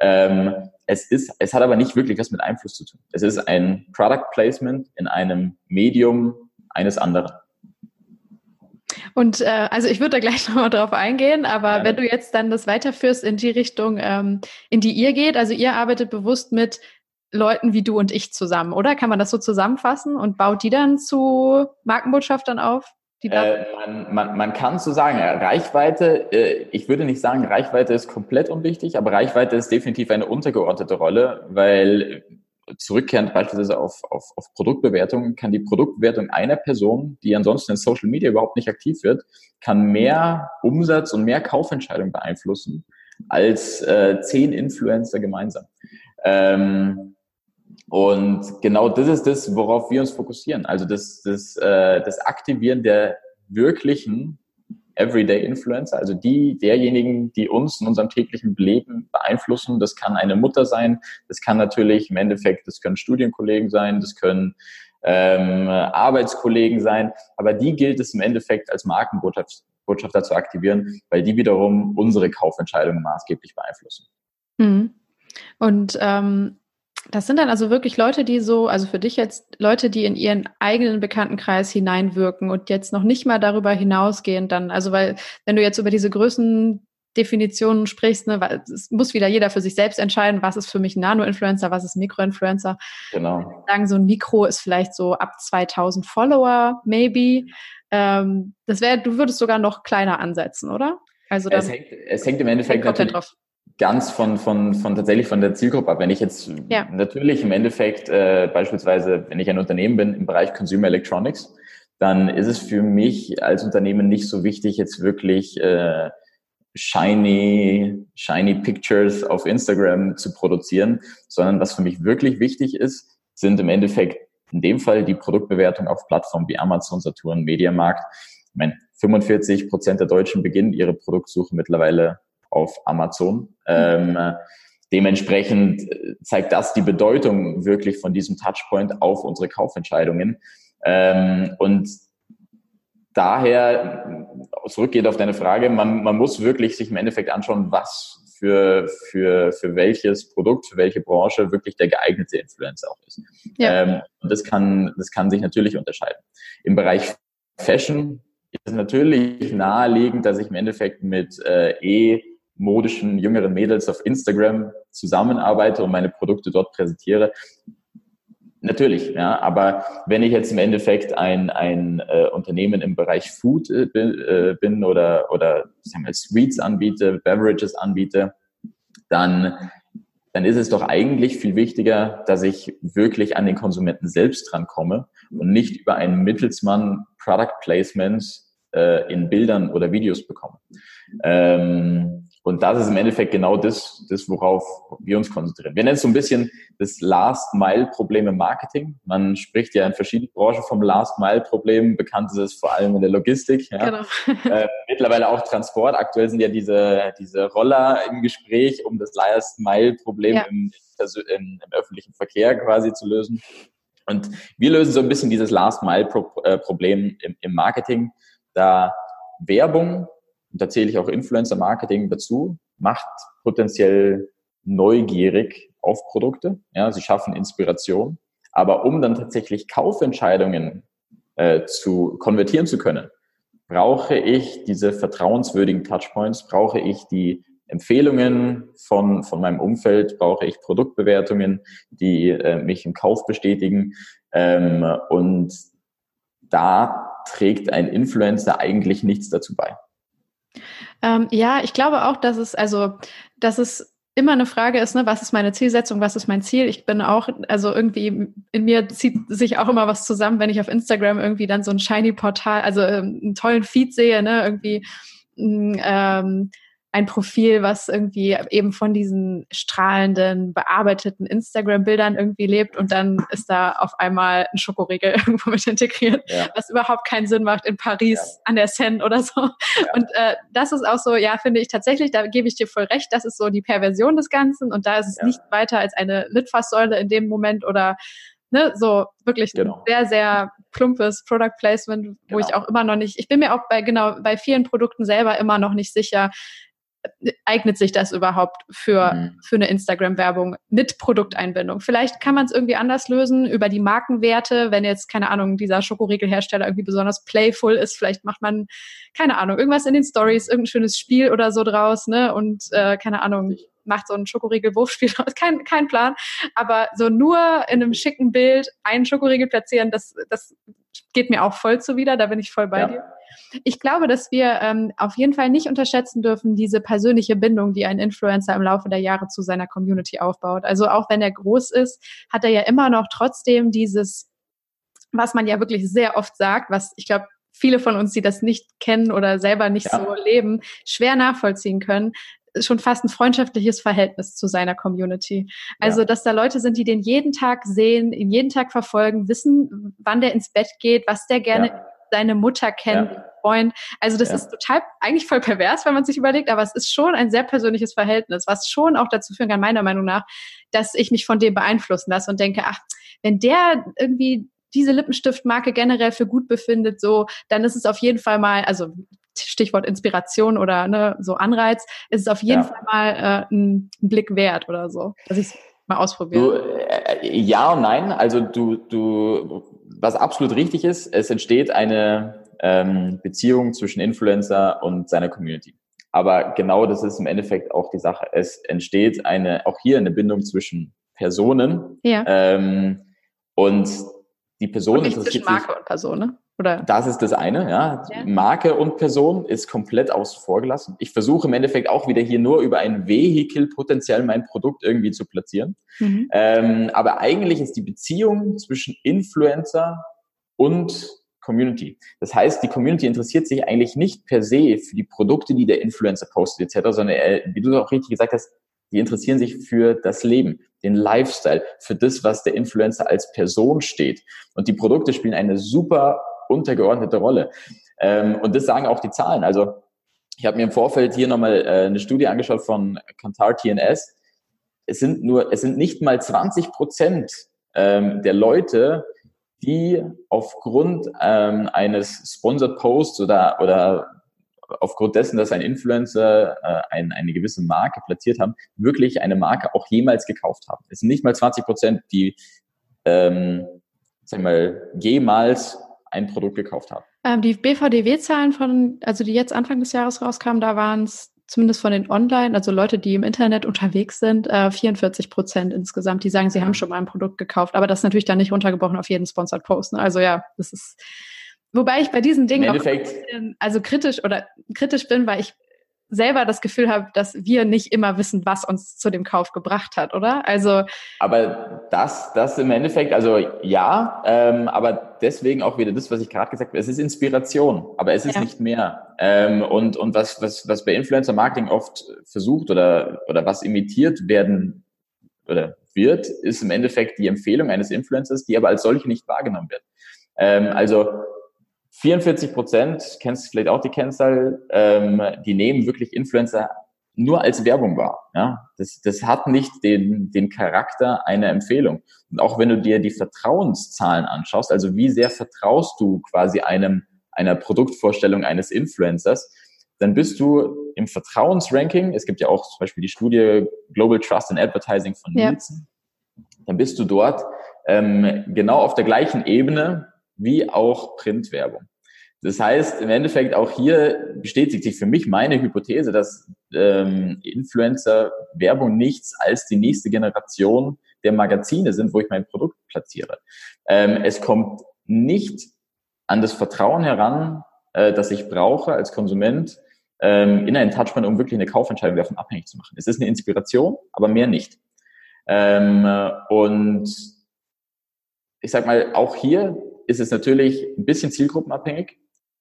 Speaker 2: Ähm, es ist, es hat aber nicht wirklich was mit Einfluss zu tun. Es ist ein Product Placement in einem Medium eines anderen.
Speaker 1: Und äh, also ich würde da gleich nochmal drauf eingehen, aber ja. wenn du jetzt dann das weiterführst in die Richtung, ähm, in die ihr geht, also ihr arbeitet bewusst mit Leuten wie du und ich zusammen, oder? Kann man das so zusammenfassen und baut die dann zu Markenbotschaftern auf?
Speaker 2: Äh, man, man, man kann so sagen, Reichweite, äh, ich würde nicht sagen, Reichweite ist komplett unwichtig, aber Reichweite ist definitiv eine untergeordnete Rolle, weil zurückkehrend beispielsweise auf, auf, auf Produktbewertung, kann die Produktbewertung einer Person, die ansonsten in Social Media überhaupt nicht aktiv wird, kann mehr Umsatz und mehr Kaufentscheidungen beeinflussen als äh, zehn Influencer gemeinsam. Ähm, und genau das ist das, worauf wir uns fokussieren. Also das, das, äh, das Aktivieren der wirklichen Everyday Influencer, also die, derjenigen, die uns in unserem täglichen Leben beeinflussen. Das kann eine Mutter sein, das kann natürlich im Endeffekt, das können Studienkollegen sein, das können ähm, Arbeitskollegen sein, aber die gilt es im Endeffekt als Markenbotschafter zu aktivieren, weil die wiederum unsere Kaufentscheidungen maßgeblich beeinflussen.
Speaker 1: Mhm. Und ähm, das sind dann also wirklich Leute, die so, also für dich jetzt Leute, die in ihren eigenen Bekanntenkreis hineinwirken und jetzt noch nicht mal darüber hinausgehen dann, also weil wenn du jetzt über diese Größen Definitionen sprichst, ne, weil es muss wieder jeder für sich selbst entscheiden, was ist für mich ein Nano-Influencer, was ist Mikro-Influencer.
Speaker 2: Genau.
Speaker 1: Sagen, so ein Mikro ist vielleicht so ab 2000 Follower, maybe. Ähm, das wäre, du würdest sogar noch kleiner ansetzen, oder?
Speaker 2: Also es hängt, es hängt im Endeffekt natürlich drauf. Ganz von, von, von tatsächlich von der Zielgruppe ab. Wenn ich jetzt ja. natürlich im Endeffekt äh, beispielsweise, wenn ich ein Unternehmen bin im Bereich Consumer Electronics, dann ist es für mich als Unternehmen nicht so wichtig, jetzt wirklich äh, shiny, shiny Pictures auf Instagram zu produzieren, sondern was für mich wirklich wichtig ist, sind im Endeffekt in dem Fall die Produktbewertung auf Plattformen wie Amazon, Saturn, Mediamarkt. Ich meine, 45 Prozent der Deutschen beginnen ihre Produktsuche mittlerweile auf Amazon. Ähm, dementsprechend zeigt das die Bedeutung wirklich von diesem Touchpoint auf unsere Kaufentscheidungen. Ähm, und daher, zurückgeht auf deine Frage, man, man muss wirklich sich im Endeffekt anschauen, was für, für, für welches Produkt, für welche Branche wirklich der geeignete Influencer auch ist. Ja. Ähm, und das kann, das kann sich natürlich unterscheiden. Im Bereich Fashion ist es natürlich naheliegend, dass ich im Endeffekt mit äh, eh modischen jüngeren Mädels auf Instagram zusammenarbeite und meine Produkte dort präsentiere. Natürlich, ja, aber wenn ich jetzt im Endeffekt ein, ein äh, Unternehmen im Bereich Food äh, äh, bin oder, oder sagen wir, Sweets anbiete, Beverages anbiete, dann, dann ist es doch eigentlich viel wichtiger, dass ich wirklich an den Konsumenten selbst drankomme und nicht über einen Mittelsmann Product Placement äh, in Bildern oder Videos bekomme. Ähm, und das ist im Endeffekt genau das, das, worauf wir uns konzentrieren. Wir nennen es so ein bisschen das Last-Mile-Problem im Marketing. Man spricht ja in verschiedenen Branchen vom Last-Mile-Problem. Bekannt ist es vor allem in der Logistik. Ja. Genau. äh, mittlerweile auch Transport. Aktuell sind ja diese, diese Roller im Gespräch, um das Last-Mile-Problem ja. im, im, im öffentlichen Verkehr quasi zu lösen. Und wir lösen so ein bisschen dieses Last-Mile-Problem im, im Marketing, da Werbung und da zähle ich auch Influencer-Marketing dazu, macht potenziell neugierig auf Produkte. Ja, sie schaffen Inspiration. Aber um dann tatsächlich Kaufentscheidungen äh, zu konvertieren zu können, brauche ich diese vertrauenswürdigen Touchpoints, brauche ich die Empfehlungen von, von meinem Umfeld, brauche ich Produktbewertungen, die äh, mich im Kauf bestätigen. Ähm, und da trägt ein Influencer eigentlich nichts dazu bei.
Speaker 1: Ähm, ja, ich glaube auch, dass es, also, dass es immer eine Frage ist, ne, was ist meine Zielsetzung, was ist mein Ziel? Ich bin auch, also irgendwie in mir zieht sich auch immer was zusammen, wenn ich auf Instagram irgendwie dann so ein shiny Portal, also ähm, einen tollen Feed sehe, ne, irgendwie ähm, ein Profil, was irgendwie eben von diesen strahlenden, bearbeiteten Instagram-Bildern irgendwie lebt und dann ist da auf einmal ein Schokoriegel irgendwo mit integriert, ja. was überhaupt keinen Sinn macht in Paris ja. an der Seine oder so. Ja. Und äh, das ist auch so, ja, finde ich tatsächlich, da gebe ich dir voll recht, das ist so die Perversion des Ganzen und da ist es nicht weiter als eine Litfaßsäule in dem Moment oder ne, so wirklich genau. ein sehr, sehr plumpes Product Placement, wo genau. ich auch immer noch nicht, ich bin mir auch bei genau bei vielen Produkten selber immer noch nicht sicher, eignet sich das überhaupt für, mhm. für eine Instagram-Werbung mit Produkteinbindung? Vielleicht kann man es irgendwie anders lösen über die Markenwerte, wenn jetzt, keine Ahnung, dieser Schokoriegelhersteller irgendwie besonders playful ist, vielleicht macht man, keine Ahnung, irgendwas in den Stories, irgendein schönes Spiel oder so draus, ne? Und äh, keine Ahnung, macht so ein Schokoriegel-Wurfspiel draus. Kein, kein Plan. Aber so nur in einem schicken Bild einen Schokoriegel platzieren, das, das geht mir auch voll zuwider, da bin ich voll bei ja. dir. Ich glaube, dass wir ähm, auf jeden Fall nicht unterschätzen dürfen, diese persönliche Bindung, die ein Influencer im Laufe der Jahre zu seiner Community aufbaut. Also auch wenn er groß ist, hat er ja immer noch trotzdem dieses, was man ja wirklich sehr oft sagt, was ich glaube, viele von uns, die das nicht kennen oder selber nicht ja. so leben, schwer nachvollziehen können, schon fast ein freundschaftliches Verhältnis zu seiner Community. Also, ja. dass da Leute sind, die den jeden Tag sehen, ihn jeden Tag verfolgen, wissen, wann der ins Bett geht, was der gerne ja. seine Mutter kennt, ja. Freund. Also das ist total eigentlich voll pervers, wenn man sich überlegt, aber es ist schon ein sehr persönliches Verhältnis, was schon auch dazu führen kann, meiner Meinung nach, dass ich mich von dem beeinflussen lasse und denke, ach, wenn der irgendwie diese Lippenstiftmarke generell für gut befindet, so, dann ist es auf jeden Fall mal, also Stichwort Inspiration oder ne, so Anreiz, ist es auf jeden ja. Fall mal äh, ein, Blick wert oder so, dass ich mal ausprobieren.
Speaker 2: Du, äh, ja und nein. Also du, du, was absolut richtig ist, es entsteht eine ähm, Beziehung zwischen Influencer und seiner Community. Aber genau das ist im Endeffekt auch die Sache. Es entsteht eine, auch hier eine Bindung zwischen Personen. Ja. Ähm, und die Person und
Speaker 1: nicht interessiert zwischen Marke und Person, ne?
Speaker 2: Oder? Das ist das eine, ja. ja. Marke und Person ist komplett außen vor gelassen. Ich versuche im Endeffekt auch wieder hier nur über ein Vehikel potenziell mein Produkt irgendwie zu platzieren. Mhm. Ähm, aber eigentlich ist die Beziehung zwischen Influencer und Community. Das heißt, die Community interessiert sich eigentlich nicht per se für die Produkte, die der Influencer postet etc., sondern äh, wie du auch richtig gesagt hast, die interessieren sich für das Leben, den Lifestyle, für das, was der Influencer als Person steht. Und die Produkte spielen eine super untergeordnete Rolle. Ähm, und das sagen auch die Zahlen. Also ich habe mir im Vorfeld hier nochmal äh, eine Studie angeschaut von Kantar TNS. Es sind nur, es sind nicht mal 20 Prozent ähm, der Leute, die aufgrund ähm, eines Sponsored Posts oder, oder aufgrund dessen, dass ein Influencer äh, ein, eine gewisse Marke platziert haben, wirklich eine Marke auch jemals gekauft haben. Es sind nicht mal 20 Prozent, die ähm, sag mal, jemals ein Produkt gekauft haben.
Speaker 1: Ähm, die BVDW-Zahlen von, also die jetzt Anfang des Jahres rauskamen, da waren es zumindest von den Online, also Leute, die im Internet unterwegs sind, äh, 44 Prozent insgesamt, die sagen, sie haben schon mal ein Produkt gekauft. Aber das ist natürlich dann nicht runtergebrochen auf jeden Sponsored Post. Ne? Also ja, das ist, wobei ich bei diesen Dingen auch bisschen, also kritisch oder kritisch bin, weil ich selber das Gefühl habe, dass wir nicht immer wissen, was uns zu dem Kauf gebracht hat, oder? Also.
Speaker 2: Aber das, das im Endeffekt, also ja, ähm, aber deswegen auch wieder das, was ich gerade gesagt habe. Es ist Inspiration, aber es ist ja. nicht mehr. Ähm, und und was, was, was bei Influencer Marketing oft versucht oder, oder was imitiert werden oder wird, ist im Endeffekt die Empfehlung eines Influencers, die aber als solche nicht wahrgenommen wird. Ähm, also 44 Prozent, kennst du vielleicht auch die Kennzahl, ähm, die nehmen wirklich Influencer nur als Werbung wahr. Ja? Das, das hat nicht den, den Charakter einer Empfehlung. Und auch wenn du dir die Vertrauenszahlen anschaust, also wie sehr vertraust du quasi einem, einer Produktvorstellung eines Influencers, dann bist du im Vertrauensranking, es gibt ja auch zum Beispiel die Studie Global Trust in Advertising von Nielsen, ja. dann bist du dort ähm, genau auf der gleichen Ebene wie auch Printwerbung. Das heißt, im Endeffekt auch hier bestätigt sich für mich meine Hypothese, dass ähm, Influencer-Werbung nichts als die nächste Generation der Magazine sind, wo ich mein Produkt platziere. Ähm, es kommt nicht an das Vertrauen heran, äh, das ich brauche als Konsument ähm, in einen Touchpoint, um wirklich eine Kaufentscheidung davon abhängig zu machen. Es ist eine Inspiration, aber mehr nicht. Ähm, und ich sag mal, auch hier ist es natürlich ein bisschen zielgruppenabhängig.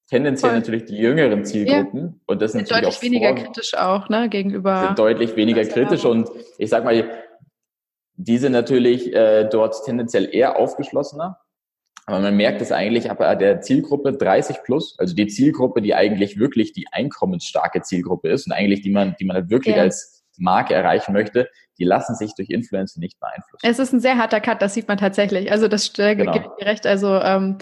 Speaker 2: Tendenziell Voll. natürlich die jüngeren Zielgruppen. Ja. Und das sind
Speaker 1: natürlich deutlich auch weniger kritisch auch, ne, gegenüber.
Speaker 2: Sind deutlich weniger kritisch. Und ich sag mal, die sind natürlich äh, dort tendenziell eher aufgeschlossener. Aber man merkt es eigentlich aber der Zielgruppe 30 plus, also die Zielgruppe, die eigentlich wirklich die einkommensstarke Zielgruppe ist und eigentlich die man, die man halt wirklich ja. als Marke erreichen möchte, die lassen sich durch Influencer nicht beeinflussen.
Speaker 1: Es ist ein sehr harter Cut, das sieht man tatsächlich. Also das äh, genau. gibt mir recht. Also ähm,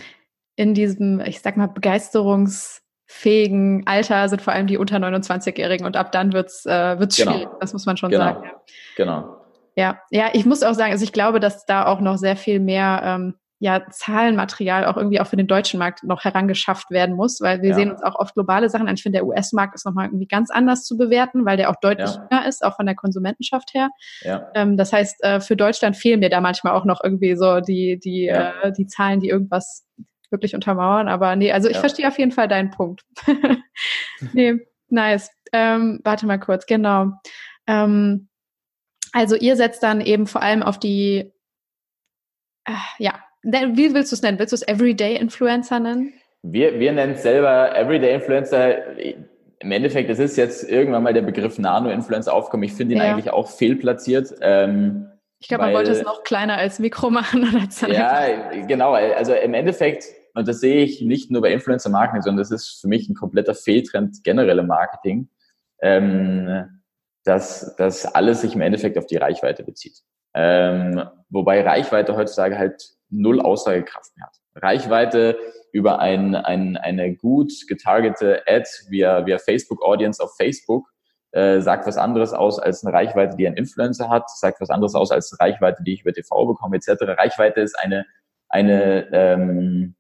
Speaker 1: in diesem, ich sag mal, begeisterungsfähigen Alter sind vor allem die unter 29-Jährigen und ab dann wird's äh, wird's genau. schwierig. Das muss man schon
Speaker 2: genau.
Speaker 1: sagen.
Speaker 2: Ja. Genau.
Speaker 1: Ja, ja, ich muss auch sagen, also ich glaube, dass da auch noch sehr viel mehr ähm, ja, Zahlenmaterial auch irgendwie auch für den deutschen Markt noch herangeschafft werden muss, weil wir ja. sehen uns auch oft globale Sachen an. Ich finde, der US-Markt ist nochmal irgendwie ganz anders zu bewerten, weil der auch deutlich ja. jünger ist, auch von der Konsumentenschaft her. Ja. Ähm, das heißt, äh, für Deutschland fehlen mir da manchmal auch noch irgendwie so die, die, äh, die Zahlen, die irgendwas wirklich untermauern. Aber nee, also ich verstehe auf jeden Fall deinen Punkt. nee, nice. Ähm, warte mal kurz, genau. Ähm, also ihr setzt dann eben vor allem auf die, äh, ja, wie willst du es nennen? Willst du es Everyday Influencer nennen?
Speaker 2: Wir, wir nennen es selber Everyday Influencer. Im Endeffekt, es ist jetzt irgendwann mal der Begriff Nano-Influencer aufgekommen. Ich finde ihn ja. eigentlich auch fehlplatziert. Ähm,
Speaker 1: ich glaube, man wollte es noch kleiner als Mikro machen.
Speaker 2: Oder ja, genau. Also im Endeffekt, und das sehe ich nicht nur bei Influencer-Marketing, sondern das ist für mich ein kompletter Fehltrend generelle Marketing, ähm, dass, dass alles sich im Endeffekt auf die Reichweite bezieht. Ähm, wobei Reichweite heutzutage halt null Aussagekraft mehr hat. Reichweite über ein, ein, eine gut getargete Ad via, via Facebook Audience auf Facebook äh, sagt was anderes aus als eine Reichweite, die ein Influencer hat, sagt was anderes aus als eine Reichweite, die ich über TV bekomme, etc. Reichweite ist eine, eine ähm,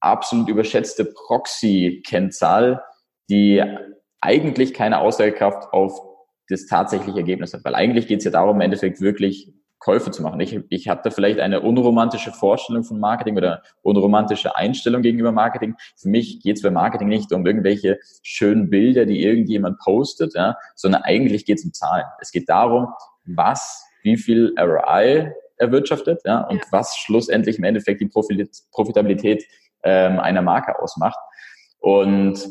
Speaker 2: absolut überschätzte Proxy-Kennzahl, die eigentlich keine Aussagekraft auf das tatsächliche Ergebnis hat. Weil eigentlich geht es ja darum, im Endeffekt wirklich Käufe zu machen. Ich, ich hatte vielleicht eine unromantische Vorstellung von Marketing oder unromantische Einstellung gegenüber Marketing. Für mich geht es bei Marketing nicht um irgendwelche schönen Bilder, die irgendjemand postet, ja, sondern eigentlich geht es um Zahlen. Es geht darum, was, wie viel ROI erwirtschaftet ja, und ja. was schlussendlich im Endeffekt die Profitabilität ähm, einer Marke ausmacht. Und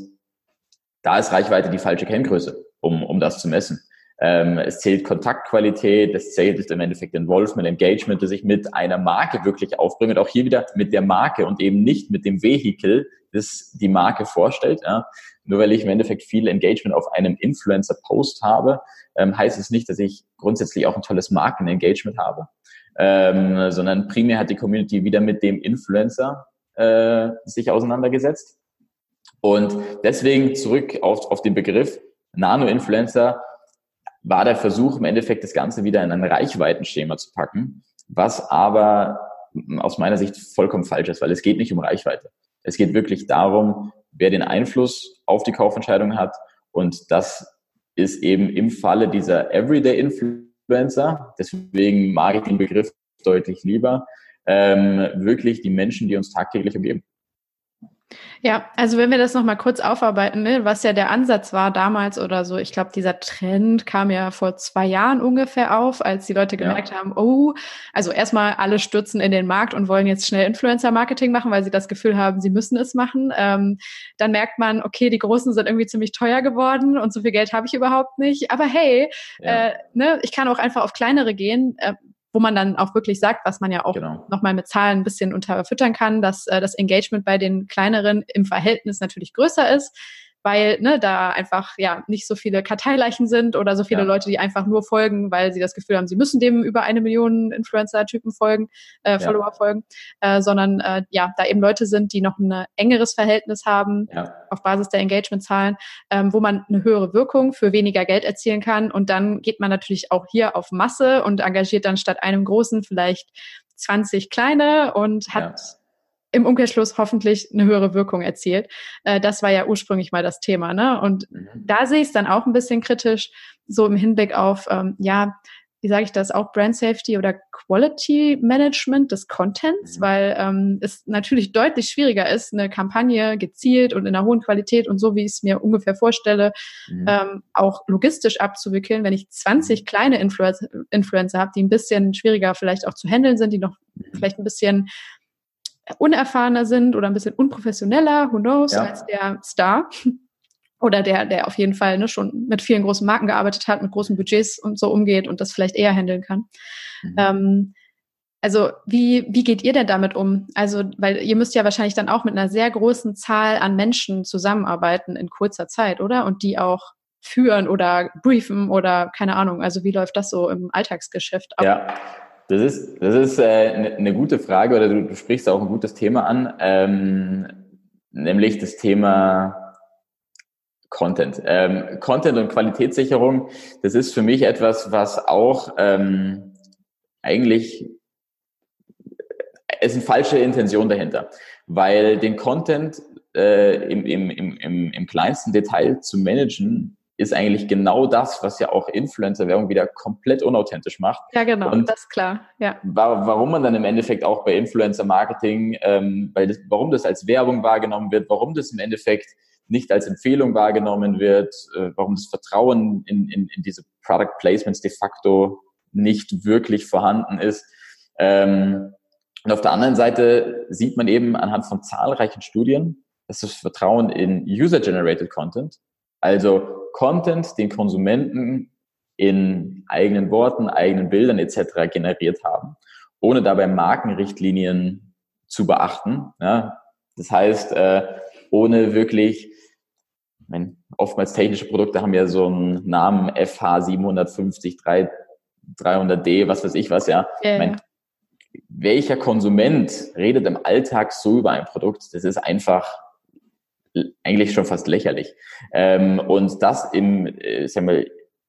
Speaker 2: da ist Reichweite die falsche Kenngröße, um, um das zu messen. Ähm, es zählt Kontaktqualität, es zählt im Endeffekt Involvement, Engagement, das ich mit einer Marke wirklich aufbringe und auch hier wieder mit der Marke und eben nicht mit dem Vehikel, das die Marke vorstellt. Ja. Nur weil ich im Endeffekt viel Engagement auf einem Influencer-Post habe, ähm, heißt es nicht, dass ich grundsätzlich auch ein tolles Marken-Engagement habe, ähm, sondern primär hat die Community wieder mit dem Influencer äh, sich auseinandergesetzt. Und deswegen zurück auf, auf den Begriff Nano-Influencer war der Versuch, im Endeffekt das Ganze wieder in ein Reichweitenschema zu packen, was aber aus meiner Sicht vollkommen falsch ist, weil es geht nicht um Reichweite. Es geht wirklich darum, wer den Einfluss auf die Kaufentscheidung hat. Und das ist eben im Falle dieser Everyday Influencer, deswegen mag ich den Begriff deutlich lieber, ähm, wirklich die Menschen, die uns tagtäglich umgeben.
Speaker 1: Ja, also wenn wir das nochmal kurz aufarbeiten, ne, was ja der Ansatz war damals oder so, ich glaube, dieser Trend kam ja vor zwei Jahren ungefähr auf, als die Leute gemerkt ja. haben, oh, also erstmal alle stürzen in den Markt und wollen jetzt schnell Influencer-Marketing machen, weil sie das Gefühl haben, sie müssen es machen. Ähm, dann merkt man, okay, die Großen sind irgendwie ziemlich teuer geworden und so viel Geld habe ich überhaupt nicht. Aber hey, ja. äh, ne, ich kann auch einfach auf kleinere gehen. Äh, wo man dann auch wirklich sagt, was man ja auch genau. nochmal mit Zahlen ein bisschen unterfüttern kann, dass äh, das Engagement bei den kleineren im Verhältnis natürlich größer ist weil ne, da einfach ja nicht so viele Karteileichen sind oder so viele ja. Leute, die einfach nur folgen, weil sie das Gefühl haben, sie müssen dem über eine Million Influencer-Typen folgen, äh, ja. Follower folgen, äh, sondern äh, ja, da eben Leute sind, die noch ein engeres Verhältnis haben ja. auf Basis der Engagement-Zahlen, ähm, wo man eine höhere Wirkung für weniger Geld erzielen kann. Und dann geht man natürlich auch hier auf Masse und engagiert dann statt einem großen vielleicht 20 kleine und hat im Umkehrschluss hoffentlich eine höhere Wirkung erzielt. Äh, das war ja ursprünglich mal das Thema. Ne? Und mhm. da sehe ich es dann auch ein bisschen kritisch, so im Hinblick auf, ähm, ja, wie sage ich das, auch Brand Safety oder Quality Management des Contents, mhm. weil ähm, es natürlich deutlich schwieriger ist, eine Kampagne gezielt und in einer hohen Qualität und so, wie ich es mir ungefähr vorstelle, mhm. ähm, auch logistisch abzuwickeln, wenn ich 20 mhm. kleine Influencer, Influencer habe, die ein bisschen schwieriger vielleicht auch zu handeln sind, die noch vielleicht ein bisschen unerfahrener sind oder ein bisschen unprofessioneller, who knows, ja. als der Star. Oder der, der auf jeden Fall ne, schon mit vielen großen Marken gearbeitet hat, mit großen Budgets und so umgeht und das vielleicht eher handeln kann. Mhm. Ähm, also wie, wie geht ihr denn damit um? Also, weil ihr müsst ja wahrscheinlich dann auch mit einer sehr großen Zahl an Menschen zusammenarbeiten in kurzer Zeit, oder? Und die auch führen oder briefen oder keine Ahnung. Also wie läuft das so im Alltagsgeschäft ab?
Speaker 2: Ja, das ist, das ist äh, eine ne gute Frage oder du, du sprichst auch ein gutes Thema an, ähm, nämlich das Thema Content. Ähm, Content und Qualitätssicherung, das ist für mich etwas, was auch ähm, eigentlich es sind falsche Intention dahinter, weil den Content äh, im, im, im, im kleinsten Detail zu managen, ist eigentlich genau das, was ja auch Influencer-Werbung wieder komplett unauthentisch macht.
Speaker 1: Ja, genau, und das ist klar. Ja.
Speaker 2: Warum man dann im Endeffekt auch bei Influencer-Marketing, ähm, weil das, warum das als Werbung wahrgenommen wird, warum das im Endeffekt nicht als Empfehlung wahrgenommen wird, äh, warum das Vertrauen in, in, in diese Product Placements de facto nicht wirklich vorhanden ist. Ähm, und auf der anderen Seite sieht man eben anhand von zahlreichen Studien, dass das Vertrauen in User-Generated Content, also Content, den Konsumenten in eigenen Worten, eigenen Bildern etc. generiert haben, ohne dabei Markenrichtlinien zu beachten. Ja? Das heißt, äh, ohne wirklich, ich meine, oftmals technische Produkte haben ja so einen Namen FH 750 300D, was weiß ich was, ja. ja, Ich mein, welcher Konsument redet im Alltag so über ein Produkt? Das ist einfach eigentlich schon fast lächerlich. Ähm, und das im, äh, sagen wir,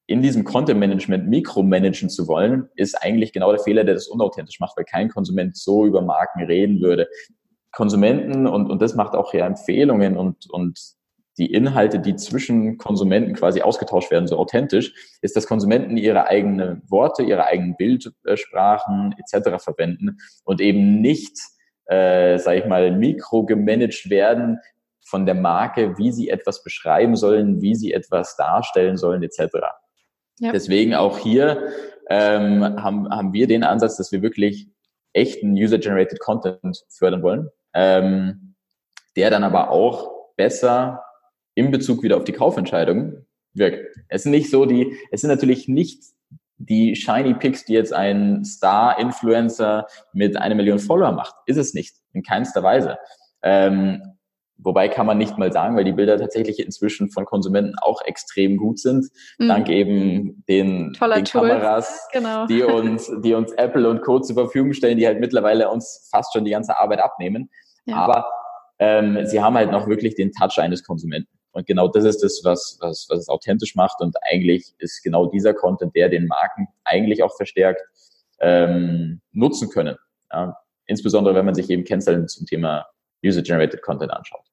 Speaker 2: in diesem Content Management mikromanagen zu wollen, ist eigentlich genau der Fehler, der das unauthentisch macht, weil kein Konsument so über Marken reden würde. Konsumenten und, und das macht auch ja Empfehlungen und, und die Inhalte, die zwischen Konsumenten quasi ausgetauscht werden, so authentisch, ist, dass Konsumenten ihre eigenen Worte, ihre eigenen Bildsprachen etc. verwenden und eben nicht, äh, sage ich mal, mikrogemanagt werden von der Marke, wie sie etwas beschreiben sollen, wie sie etwas darstellen sollen etc. Ja. Deswegen auch hier ähm, haben, haben wir den Ansatz, dass wir wirklich echten User-Generated Content fördern wollen, ähm, der dann aber auch besser in Bezug wieder auf die Kaufentscheidung wirkt. Es sind nicht so die, es sind natürlich nicht die Shiny Picks, die jetzt ein Star-Influencer mit einer Million Follower macht. Ist es nicht. In keinster Weise. Ähm, Wobei kann man nicht mal sagen, weil die Bilder tatsächlich inzwischen von Konsumenten auch extrem gut sind, mhm. dank eben den, den Kameras, genau. die uns, die uns Apple und Co. zur Verfügung stellen, die halt mittlerweile uns fast schon die ganze Arbeit abnehmen. Ja. Aber ähm, sie haben halt noch wirklich den Touch eines Konsumenten. Und genau das ist das, was, was, was es authentisch macht. Und eigentlich ist genau dieser Content, der den Marken eigentlich auch verstärkt ähm, nutzen können. Ja? Insbesondere wenn man sich eben Kennzahlen zum Thema User-Generated Content anschaut.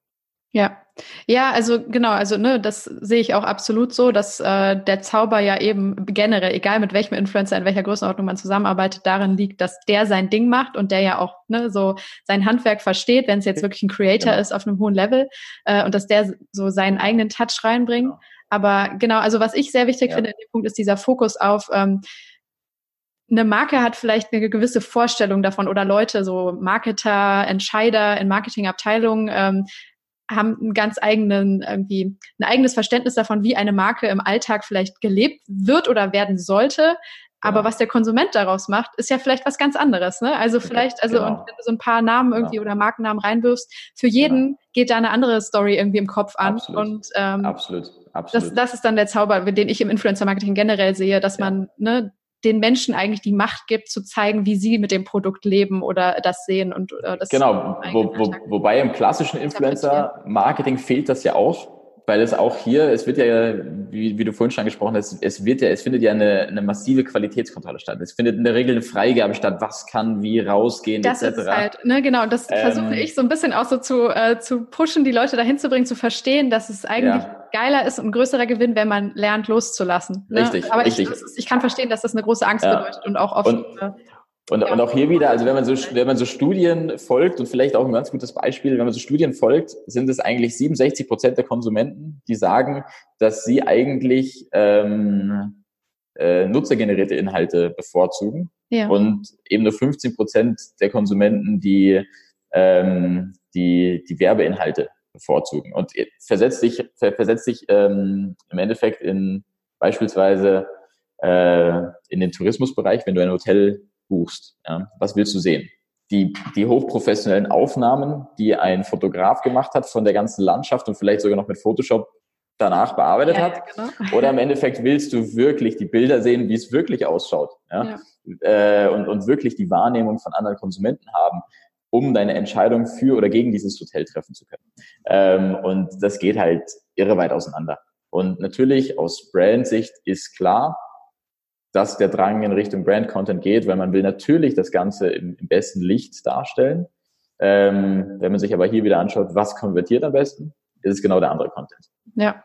Speaker 1: Ja, ja, also genau, also ne, das sehe ich auch absolut so, dass äh, der Zauber ja eben generell, egal mit welchem Influencer, in welcher Größenordnung man zusammenarbeitet, darin liegt, dass der sein Ding macht und der ja auch ne, so sein Handwerk versteht, wenn es jetzt wirklich ein Creator genau. ist auf einem hohen Level äh, und dass der so seinen eigenen Touch reinbringt. Genau. Aber genau, also was ich sehr wichtig ja. finde in dem Punkt ist dieser Fokus auf ähm, eine Marke hat vielleicht eine gewisse Vorstellung davon oder Leute, so Marketer, Entscheider in Marketingabteilungen, ähm, haben einen ganz eigenen, irgendwie ein eigenes Verständnis davon, wie eine Marke im Alltag vielleicht gelebt wird oder werden sollte. Aber genau. was der Konsument daraus macht, ist ja vielleicht was ganz anderes. Ne? Also vielleicht, also genau. und wenn du so ein paar Namen irgendwie genau. oder Markennamen reinwirfst, für jeden genau. geht da eine andere Story irgendwie im Kopf an.
Speaker 2: Absolut.
Speaker 1: Und
Speaker 2: ähm, absolut. absolut.
Speaker 1: Das, das ist dann der Zauber, den ich im Influencer-Marketing generell sehe, dass ja. man ne, den Menschen eigentlich die Macht gibt, zu zeigen, wie sie mit dem Produkt leben oder das sehen und
Speaker 2: äh, das Genau, wo, wo, wobei im klassischen Influencer-Marketing fehlt das ja auch, weil es auch hier, es wird ja, wie, wie du vorhin schon angesprochen hast, es wird ja, es findet ja eine, eine massive Qualitätskontrolle statt. Es findet in der Regel eine Freigabe statt, was kann wie rausgehen,
Speaker 1: das etc. Ist halt, ne, genau, das ähm, versuche ich so ein bisschen auch so zu, äh, zu pushen, die Leute dahin zu bringen, zu verstehen, dass es eigentlich ja. geiler ist und ein größerer Gewinn, wenn man lernt loszulassen.
Speaker 2: Ne? Richtig.
Speaker 1: Aber
Speaker 2: richtig.
Speaker 1: Ich, ich kann verstehen, dass das eine große Angst ja. bedeutet und auch oft. Und,
Speaker 2: äh, und, ja. und auch hier wieder, also wenn man so, wenn man so Studien folgt und vielleicht auch ein ganz gutes Beispiel, wenn man so Studien folgt, sind es eigentlich 67 Prozent der Konsumenten, die sagen, dass sie eigentlich ähm, äh, nutzergenerierte Inhalte bevorzugen ja. und eben nur 15 Prozent der Konsumenten, die ähm, die, die Werbeinhalte bevorzugen. Und versetzt sich, versetzt sich ähm, im Endeffekt in beispielsweise äh, in den Tourismusbereich, wenn du ein Hotel buchst. Ja, was willst du sehen? Die, die hochprofessionellen Aufnahmen, die ein Fotograf gemacht hat von der ganzen Landschaft und vielleicht sogar noch mit Photoshop danach bearbeitet ja, hat. Ja, genau. Oder im Endeffekt willst du wirklich die Bilder sehen, wie es wirklich ausschaut. Ja? Äh, und, und wirklich die Wahrnehmung von anderen Konsumenten haben, um deine Entscheidung für oder gegen dieses Hotel treffen zu können. Ähm, und das geht halt irre weit auseinander. Und natürlich aus Brand-Sicht ist klar, dass der Drang in Richtung Brand-Content geht, weil man will natürlich das Ganze im, im besten Licht darstellen. Ähm, wenn man sich aber hier wieder anschaut, was konvertiert am besten, ist es genau der andere Content.
Speaker 1: Ja.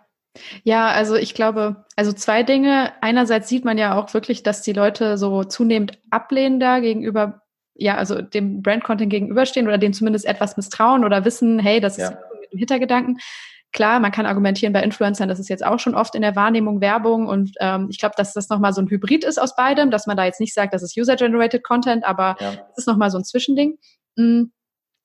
Speaker 1: Ja, also ich glaube, also zwei Dinge. Einerseits sieht man ja auch wirklich, dass die Leute so zunehmend ablehnender gegenüber, ja, also dem Brand-Content gegenüberstehen oder dem zumindest etwas misstrauen oder wissen, hey, das ist ja. mit dem Hintergedanken. Klar, man kann argumentieren bei Influencern, das ist jetzt auch schon oft in der Wahrnehmung Werbung und ähm, ich glaube, dass das nochmal so ein Hybrid ist aus beidem, dass man da jetzt nicht sagt, das ist User-Generated Content, aber es ja. ist nochmal so ein Zwischending. Mm.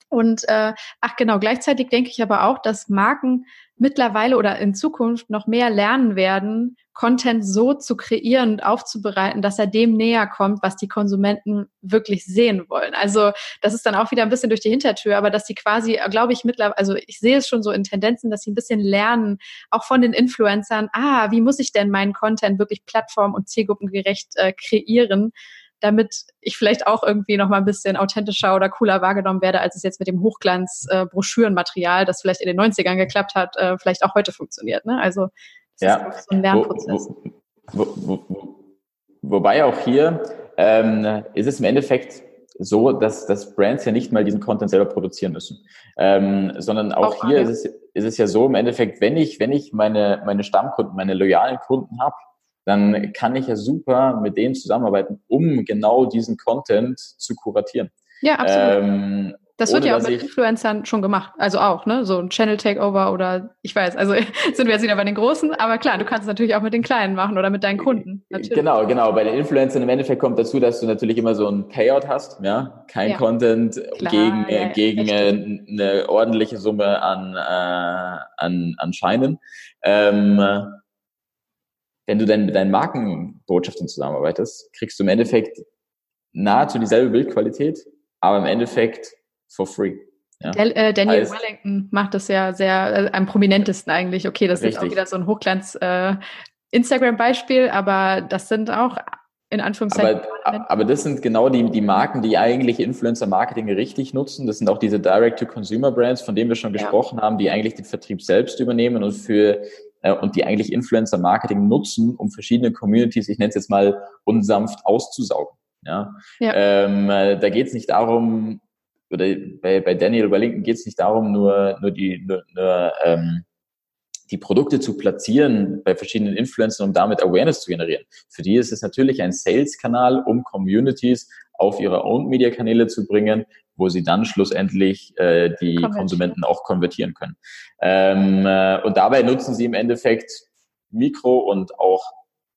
Speaker 1: Und äh, ach genau, gleichzeitig denke ich aber auch, dass Marken mittlerweile oder in Zukunft noch mehr lernen werden, Content so zu kreieren und aufzubereiten, dass er dem näher kommt, was die Konsumenten wirklich sehen wollen. Also das ist dann auch wieder ein bisschen durch die Hintertür, aber dass sie quasi, glaube ich, mittlerweile, also ich sehe es schon so in Tendenzen, dass sie ein bisschen lernen, auch von den Influencern, ah, wie muss ich denn meinen Content wirklich plattform- und zielgruppengerecht äh, kreieren, damit ich vielleicht auch irgendwie noch mal ein bisschen authentischer oder cooler wahrgenommen werde, als es jetzt mit dem Hochglanz-Broschürenmaterial, äh, das vielleicht in den 90ern geklappt hat, äh, vielleicht auch heute funktioniert. Ne? Also
Speaker 2: das ja. ist so ein Lernprozess. Wo, wo, wo, wobei auch hier ähm, ist es im Endeffekt so, dass, dass Brands ja nicht mal diesen Content selber produzieren müssen, ähm, sondern auch, auch hier ist es ist es ja so im Endeffekt, wenn ich, wenn ich meine, meine Stammkunden, meine loyalen Kunden habe, dann kann ich ja super mit denen zusammenarbeiten, um genau diesen Content zu kuratieren.
Speaker 1: Ja, absolut. Ähm, das wird ja auch mit Influencern schon gemacht. Also auch, ne? So ein Channel Takeover oder ich weiß, also sind wir jetzt wieder bei den Großen, aber klar, du kannst es natürlich auch mit den Kleinen machen oder mit deinen Kunden.
Speaker 2: Natürlich. Genau, genau. Bei den Influencern im Endeffekt kommt dazu, dass du natürlich immer so ein Payout hast, ja. Kein ja. Content Klar, gegen, ja, gegen äh, eine ordentliche Summe an, äh, an, an Scheinen. Ähm, wenn du dann mit deinen Markenbotschaftern zusammenarbeitest, kriegst du im Endeffekt nahezu dieselbe Bildqualität, aber im Endeffekt for free.
Speaker 1: Ja. Äh, Daniel also, Wellington macht das ja sehr, äh, am prominentesten eigentlich. Okay, das richtig. ist auch wieder so ein Hochglanz äh, Instagram-Beispiel, aber das sind auch in Anführungszeichen.
Speaker 2: Aber, aber das sind genau die, die Marken, die eigentlich Influencer-Marketing richtig nutzen. Das sind auch diese Direct-to-Consumer-Brands, von denen wir schon gesprochen ja. haben, die eigentlich den Vertrieb selbst übernehmen und für äh, und die eigentlich Influencer-Marketing nutzen, um verschiedene Communities, ich nenne es jetzt mal unsanft, auszusaugen. Ja? ja. Ähm, äh, da geht es nicht darum, oder bei, bei Daniel Wellington geht es nicht darum, nur, nur die, nur, nur ähm, die Produkte zu platzieren bei verschiedenen Influencern, um damit Awareness zu generieren. Für die ist es natürlich ein Sales-Kanal, um Communities auf ihre Owned-Media-Kanäle zu bringen, wo sie dann schlussendlich äh, die Konsumenten auch konvertieren können. Ähm, äh, und dabei nutzen sie im Endeffekt Mikro und auch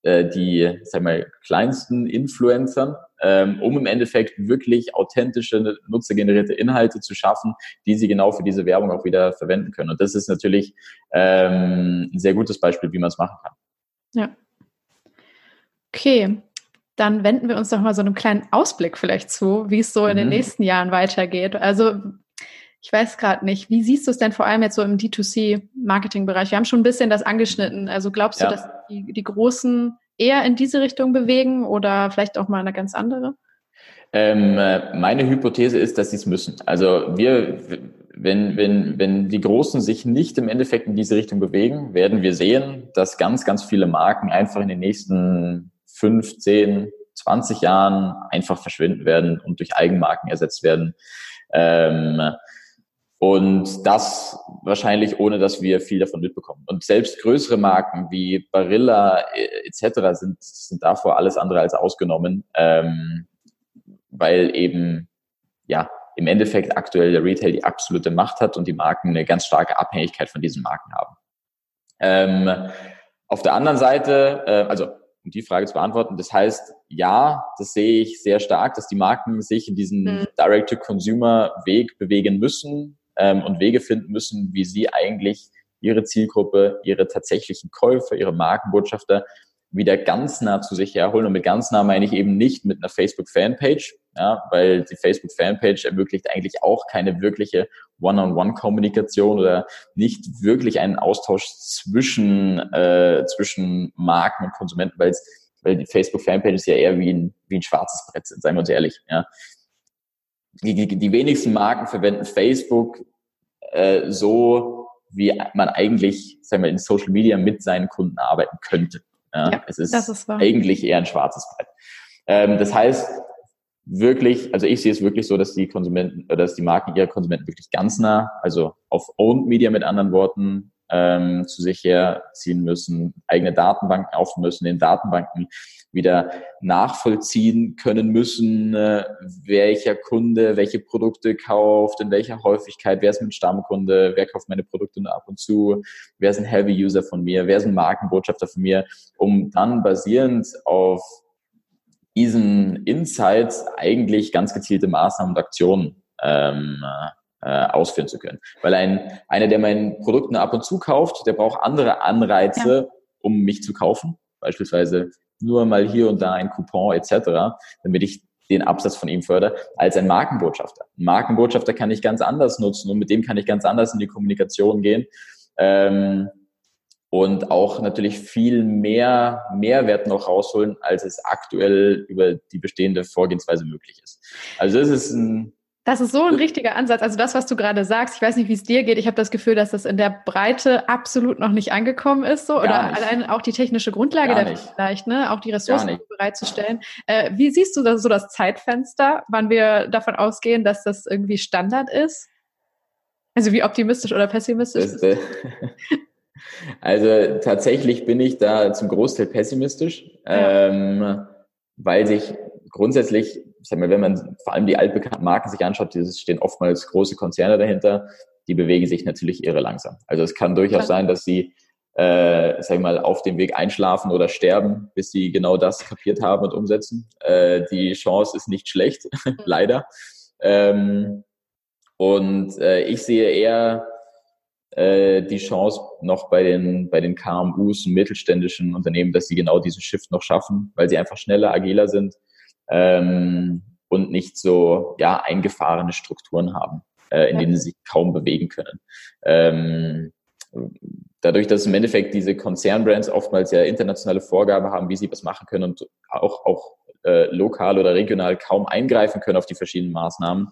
Speaker 2: äh, die, sag mal, kleinsten Influencern, ähm, um im Endeffekt wirklich authentische, nutzergenerierte Inhalte zu schaffen, die sie genau für diese Werbung auch wieder verwenden können. Und das ist natürlich ähm, ein sehr gutes Beispiel, wie man es machen kann.
Speaker 1: Ja. Okay, dann wenden wir uns doch mal so einem kleinen Ausblick vielleicht zu, wie es so in den mhm. nächsten Jahren weitergeht. Also ich weiß gerade nicht, wie siehst du es denn vor allem jetzt so im D2C-Marketing-Bereich? Wir haben schon ein bisschen das angeschnitten. Also glaubst ja. du, dass die, die Großen eher in diese Richtung bewegen oder vielleicht auch mal eine ganz andere?
Speaker 2: Ähm, äh, meine Hypothese ist, dass sie es müssen. Also wir, wenn, wenn, wenn die Großen sich nicht im Endeffekt in diese Richtung bewegen, werden wir sehen, dass ganz, ganz viele Marken einfach in den nächsten fünf, zehn, 20 Jahren einfach verschwinden werden und durch Eigenmarken ersetzt werden. Ähm, und das wahrscheinlich ohne, dass wir viel davon mitbekommen. Und selbst größere Marken wie Barilla äh, etc. sind, sind davor alles andere als ausgenommen, ähm, weil eben ja im Endeffekt aktuell der Retail die absolute Macht hat und die Marken eine ganz starke Abhängigkeit von diesen Marken haben. Ähm, auf der anderen Seite, äh, also um die Frage zu beantworten, das heißt, ja, das sehe ich sehr stark, dass die Marken sich in diesen mhm. Direct-to-Consumer-Weg bewegen müssen, ähm, und Wege finden müssen, wie sie eigentlich ihre Zielgruppe, ihre tatsächlichen Käufer, ihre Markenbotschafter wieder ganz nah zu sich herholen. Und mit ganz nah meine ich eben nicht mit einer Facebook-Fanpage, ja, weil die Facebook-Fanpage ermöglicht eigentlich auch keine wirkliche One-on-One-Kommunikation oder nicht wirklich einen Austausch zwischen, äh, zwischen Marken und Konsumenten, weil die Facebook-Fanpage ist ja eher wie ein, wie ein schwarzes Brett sind, seien wir uns ehrlich. Ja die, die, wenigsten Marken verwenden Facebook äh, so, wie man eigentlich sagen wir, in Social Media mit seinen Kunden arbeiten könnte. Ja, ja es ist, ist eigentlich eher ein schwarzes Brett. Ähm, das heißt, wirklich, also ich sehe es wirklich so, dass die Konsumenten, dass die Marken ihre Konsumenten wirklich ganz nah, also auf Owned Media mit anderen Worten, ähm, zu sich herziehen müssen, eigene Datenbanken aufnehmen müssen, in Datenbanken wieder nachvollziehen können müssen, äh, welcher Kunde welche Produkte kauft, in welcher Häufigkeit, wer ist mein Stammkunde, wer kauft meine Produkte nur ab und zu, wer ist ein Heavy-User von mir, wer ist ein Markenbotschafter von mir, um dann basierend auf diesen Insights eigentlich ganz gezielte Maßnahmen und Aktionen ähm, äh, ausführen zu können. Weil ein, einer, der mein Produkt nur ab und zu kauft, der braucht andere Anreize, ja. um mich zu kaufen. Beispielsweise nur mal hier und da ein Coupon etc., damit ich den Absatz von ihm fördere, als ein Markenbotschafter. Ein Markenbotschafter kann ich ganz anders nutzen und mit dem kann ich ganz anders in die Kommunikation gehen. Ähm, und auch natürlich viel mehr Mehrwert noch rausholen, als es aktuell über die bestehende Vorgehensweise möglich ist. Also das ist ein
Speaker 1: das ist so ein richtiger Ansatz. Also das, was du gerade sagst, ich weiß nicht, wie es dir geht. Ich habe das Gefühl, dass das in der Breite absolut noch nicht angekommen ist, so oder allein auch die technische Grundlage dafür vielleicht, ne, auch die Ressourcen bereitzustellen. Äh, wie siehst du das, so das Zeitfenster, wann wir davon ausgehen, dass das irgendwie Standard ist? Also wie optimistisch oder pessimistisch? Das, äh,
Speaker 2: also tatsächlich bin ich da zum Großteil pessimistisch, ja. ähm, weil sich grundsätzlich, ich sag mal, wenn man vor allem die altbekannten Marken sich anschaut, es stehen oftmals große Konzerne dahinter, die bewegen sich natürlich irre langsam. Also es kann durchaus sein, dass sie äh, sag ich mal, auf dem Weg einschlafen oder sterben, bis sie genau das kapiert haben und umsetzen. Äh, die Chance ist nicht schlecht, mhm. leider. Ähm, und äh, ich sehe eher äh, die Chance noch bei den, bei den KMUs und mittelständischen Unternehmen, dass sie genau diesen Shift noch schaffen, weil sie einfach schneller, agiler sind ähm, und nicht so ja, eingefahrene Strukturen haben, äh, in ja. denen sie sich kaum bewegen können. Ähm, dadurch, dass im Endeffekt diese Konzernbrands oftmals ja internationale Vorgaben haben, wie sie was machen können und auch, auch äh, lokal oder regional kaum eingreifen können auf die verschiedenen Maßnahmen,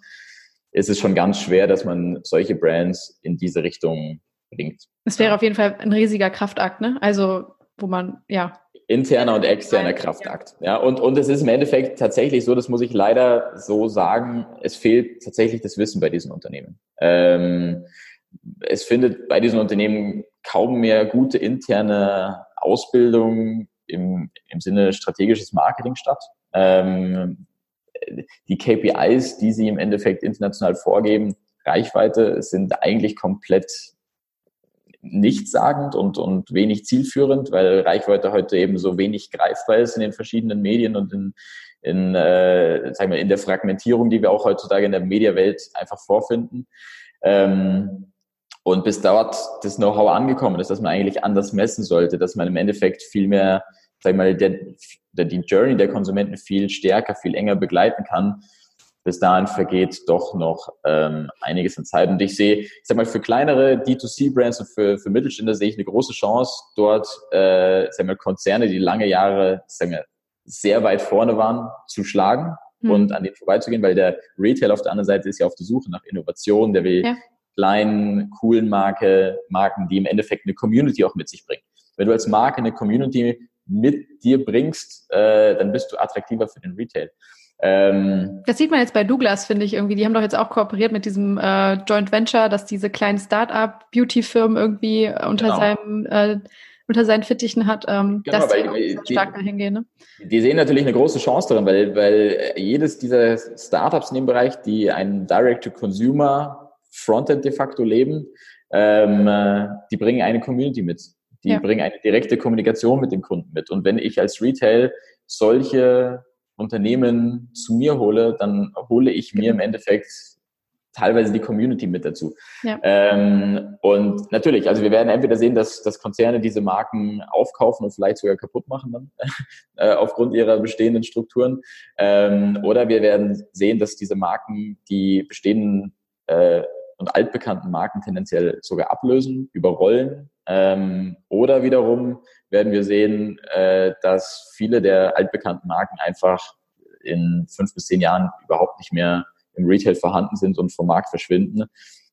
Speaker 2: ist es schon ganz schwer, dass man solche Brands in diese Richtung bringt.
Speaker 1: Es wäre auf jeden Fall ein riesiger Kraftakt, ne? Also, wo man, ja.
Speaker 2: Interner und externer Kraftakt. Ja, und, und es ist im Endeffekt tatsächlich so, das muss ich leider so sagen, es fehlt tatsächlich das Wissen bei diesen Unternehmen. Ähm, es findet bei diesen Unternehmen kaum mehr gute interne Ausbildung im, im Sinne strategisches Marketing statt. Ähm, die KPIs, die sie im Endeffekt international vorgeben, Reichweite, sind eigentlich komplett nichtssagend und, und wenig zielführend, weil Reichweite heute eben so wenig greifbar ist in den verschiedenen Medien und in, in, äh, sagen wir, in der Fragmentierung, die wir auch heutzutage in der Mediawelt einfach vorfinden. Ähm, und bis dort das Know-how angekommen ist, dass man eigentlich anders messen sollte, dass man im Endeffekt viel mehr, sag ich mal, der, der, die Journey der Konsumenten viel stärker, viel enger begleiten kann. Bis dahin vergeht doch noch ähm, einiges an Zeit. Und ich sehe, ich sag mal, für kleinere D2C-Brands und für, für Mittelständler sehe ich eine große Chance, dort äh, sag mal, Konzerne, die lange Jahre sag mal, sehr weit vorne waren, zu schlagen hm. und an denen vorbeizugehen, weil der Retail auf der anderen Seite ist ja auf der Suche nach Innovation, der will ja kleinen, coolen Marke, Marken, die im Endeffekt eine Community auch mit sich bringen. Wenn du als Marke eine Community mit dir bringst, äh, dann bist du attraktiver für den Retail.
Speaker 1: Ähm, das sieht man jetzt bei Douglas, finde ich irgendwie. Die haben doch jetzt auch kooperiert mit diesem äh, Joint Venture, dass diese kleinen Start-up-Beauty-Firmen irgendwie unter genau. seinem äh, unter seinen Fittichen hat, ähm, genau, dass die, die stark dahin gehen. Ne?
Speaker 2: Die sehen natürlich eine große Chance darin, weil, weil jedes dieser Startups in dem Bereich, die einen Direct-to-Consumer Frontend de facto leben, ähm, äh, die bringen eine Community mit. Die ja. bringen eine direkte Kommunikation mit dem Kunden mit. Und wenn ich als Retail solche Unternehmen zu mir hole, dann hole ich mir im Endeffekt teilweise die Community mit dazu. Ja. Ähm, und natürlich, also wir werden entweder sehen, dass, dass Konzerne diese Marken aufkaufen und vielleicht sogar kaputt machen dann, äh, aufgrund ihrer bestehenden Strukturen. Ähm, oder wir werden sehen, dass diese Marken die bestehenden äh, und altbekannten Marken tendenziell sogar ablösen, überrollen. Ähm, oder wiederum werden wir sehen, äh, dass viele der altbekannten Marken einfach in fünf bis zehn Jahren überhaupt nicht mehr im Retail vorhanden sind und vom Markt verschwinden,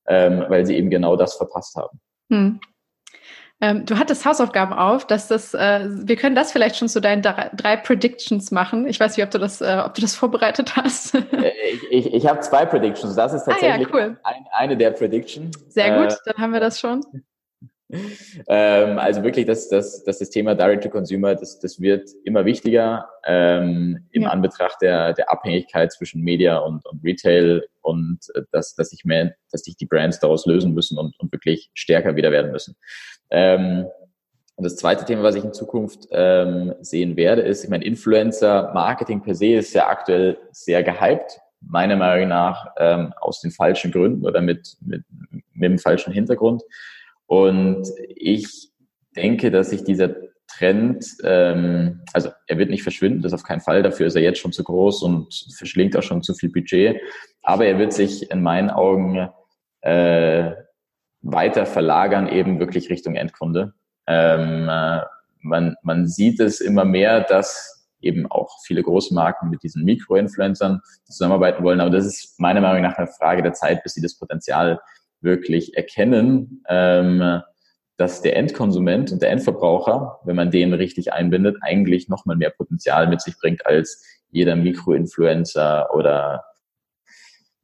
Speaker 2: ähm, weil sie eben genau das verpasst haben. Hm.
Speaker 1: Ähm, du hattest Hausaufgaben auf, dass das, äh, wir können das vielleicht schon zu deinen drei Predictions machen. Ich weiß nicht, ob du das, äh, ob du das vorbereitet hast.
Speaker 2: Äh, ich ich, ich habe zwei Predictions. Das ist tatsächlich ah, ja, cool. ein, eine der Predictions.
Speaker 1: Sehr gut, äh, dann haben wir das schon.
Speaker 2: Ähm, also wirklich, dass, dass, dass das Thema Direct-to-Consumer, das, das wird immer wichtiger ähm, im ja. Anbetracht der, der Abhängigkeit zwischen Media und, und Retail und äh, dass, dass sich mehr, dass sich die Brands daraus lösen müssen und, und wirklich stärker wieder werden müssen. Ähm, und das zweite Thema, was ich in Zukunft ähm, sehen werde, ist, ich meine, Influencer-Marketing per se ist ja aktuell sehr gehypt, meiner Meinung nach ähm, aus den falschen Gründen oder mit, mit, mit dem falschen Hintergrund. Und ich denke, dass sich dieser Trend, ähm, also er wird nicht verschwinden, das auf keinen Fall, dafür ist er jetzt schon zu groß und verschlingt auch schon zu viel Budget, aber er wird sich in meinen Augen äh, weiter verlagern eben wirklich Richtung Endkunde. Ähm, äh, man, man sieht es immer mehr, dass eben auch viele große Marken mit diesen Mikroinfluencern zusammenarbeiten wollen. Aber das ist meiner Meinung nach eine Frage der Zeit, bis sie das Potenzial wirklich erkennen, ähm, dass der Endkonsument und der Endverbraucher, wenn man den richtig einbindet, eigentlich nochmal mehr Potenzial mit sich bringt als jeder Mikroinfluencer oder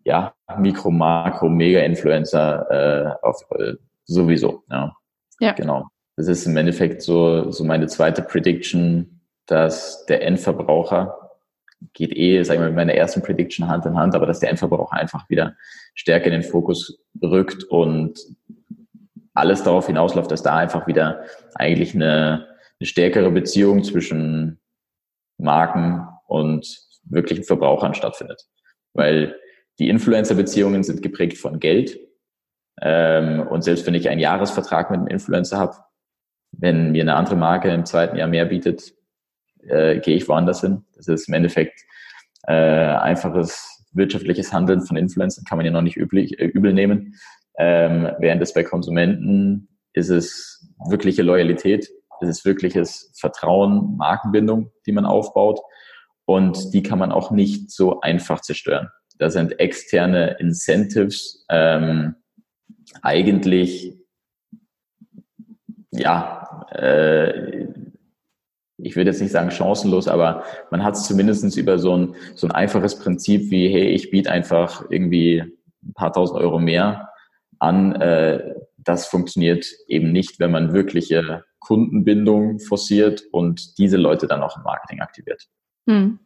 Speaker 2: ja, Mikro, Makro, Mega-Influencer äh, auf, äh, sowieso. Ja. ja. Genau. Das ist im Endeffekt so, so meine zweite Prediction, dass der Endverbraucher geht eh, sagen wir, mit meiner ersten Prediction Hand in Hand, aber dass der Endverbraucher einfach wieder stärker in den Fokus rückt und alles darauf hinausläuft, dass da einfach wieder eigentlich eine, eine stärkere Beziehung zwischen Marken und wirklichen Verbrauchern stattfindet. Weil die Influencer-Beziehungen sind geprägt von Geld. Ähm, und selbst wenn ich einen Jahresvertrag mit einem Influencer habe, wenn mir eine andere Marke im zweiten Jahr mehr bietet, äh, gehe ich woanders hin. Das ist im Endeffekt äh, einfaches wirtschaftliches Handeln von Influencern, kann man ja noch nicht üblich, äh, übel nehmen. Ähm, während es bei Konsumenten ist es wirkliche Loyalität, es ist wirkliches Vertrauen, Markenbindung, die man aufbaut. Und die kann man auch nicht so einfach zerstören. Da sind externe Incentives ähm, eigentlich ja, äh, ich würde jetzt nicht sagen chancenlos, aber man hat es zumindest über so ein, so ein einfaches Prinzip wie, hey, ich biete einfach irgendwie ein paar tausend Euro mehr an. Äh, das funktioniert eben nicht, wenn man wirkliche Kundenbindung forciert und diese Leute dann auch im Marketing aktiviert. Hm.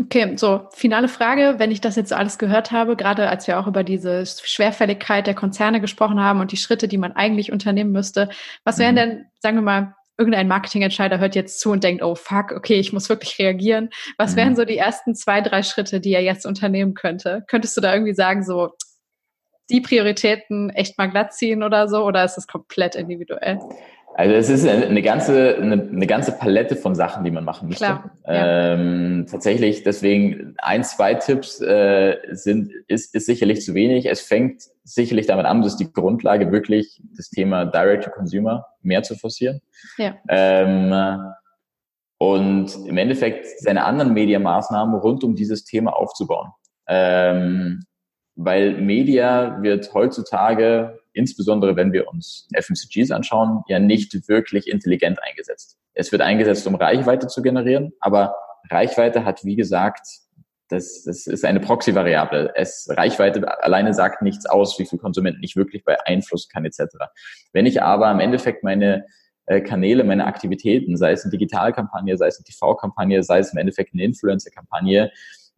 Speaker 1: Okay, so finale Frage, wenn ich das jetzt alles gehört habe, gerade als wir auch über diese Schwerfälligkeit der Konzerne gesprochen haben und die Schritte, die man eigentlich unternehmen müsste, was wären mhm. denn, sagen wir mal, irgendein Marketingentscheider hört jetzt zu und denkt, oh fuck, okay, ich muss wirklich reagieren. Was mhm. wären so die ersten zwei, drei Schritte, die er jetzt unternehmen könnte? Könntest du da irgendwie sagen, so die Prioritäten echt mal glatt ziehen oder so, oder ist das komplett individuell?
Speaker 2: Also es ist eine ganze, eine, eine, ganze Palette von Sachen, die man machen müsste. Klar, ja. ähm, tatsächlich, deswegen ein, zwei Tipps äh, sind, ist, ist sicherlich zu wenig. Es fängt sicherlich damit an, dass die Grundlage wirklich das Thema Direct-to-Consumer mehr zu forcieren. Ja. Ähm, und im Endeffekt seine anderen Mediamaßnahmen rund um dieses Thema aufzubauen. Ähm, weil Media wird heutzutage insbesondere wenn wir uns FMCGs anschauen, ja nicht wirklich intelligent eingesetzt. Es wird eingesetzt, um Reichweite zu generieren, aber Reichweite hat, wie gesagt, das, das ist eine Proxy-Variable. Es Reichweite alleine sagt nichts aus, wie viel Konsumenten ich wirklich beeinflussen kann, etc. Wenn ich aber im Endeffekt meine äh, Kanäle, meine Aktivitäten, sei es eine Digitalkampagne, sei es eine TV-Kampagne, sei es im Endeffekt eine Influencer-Kampagne,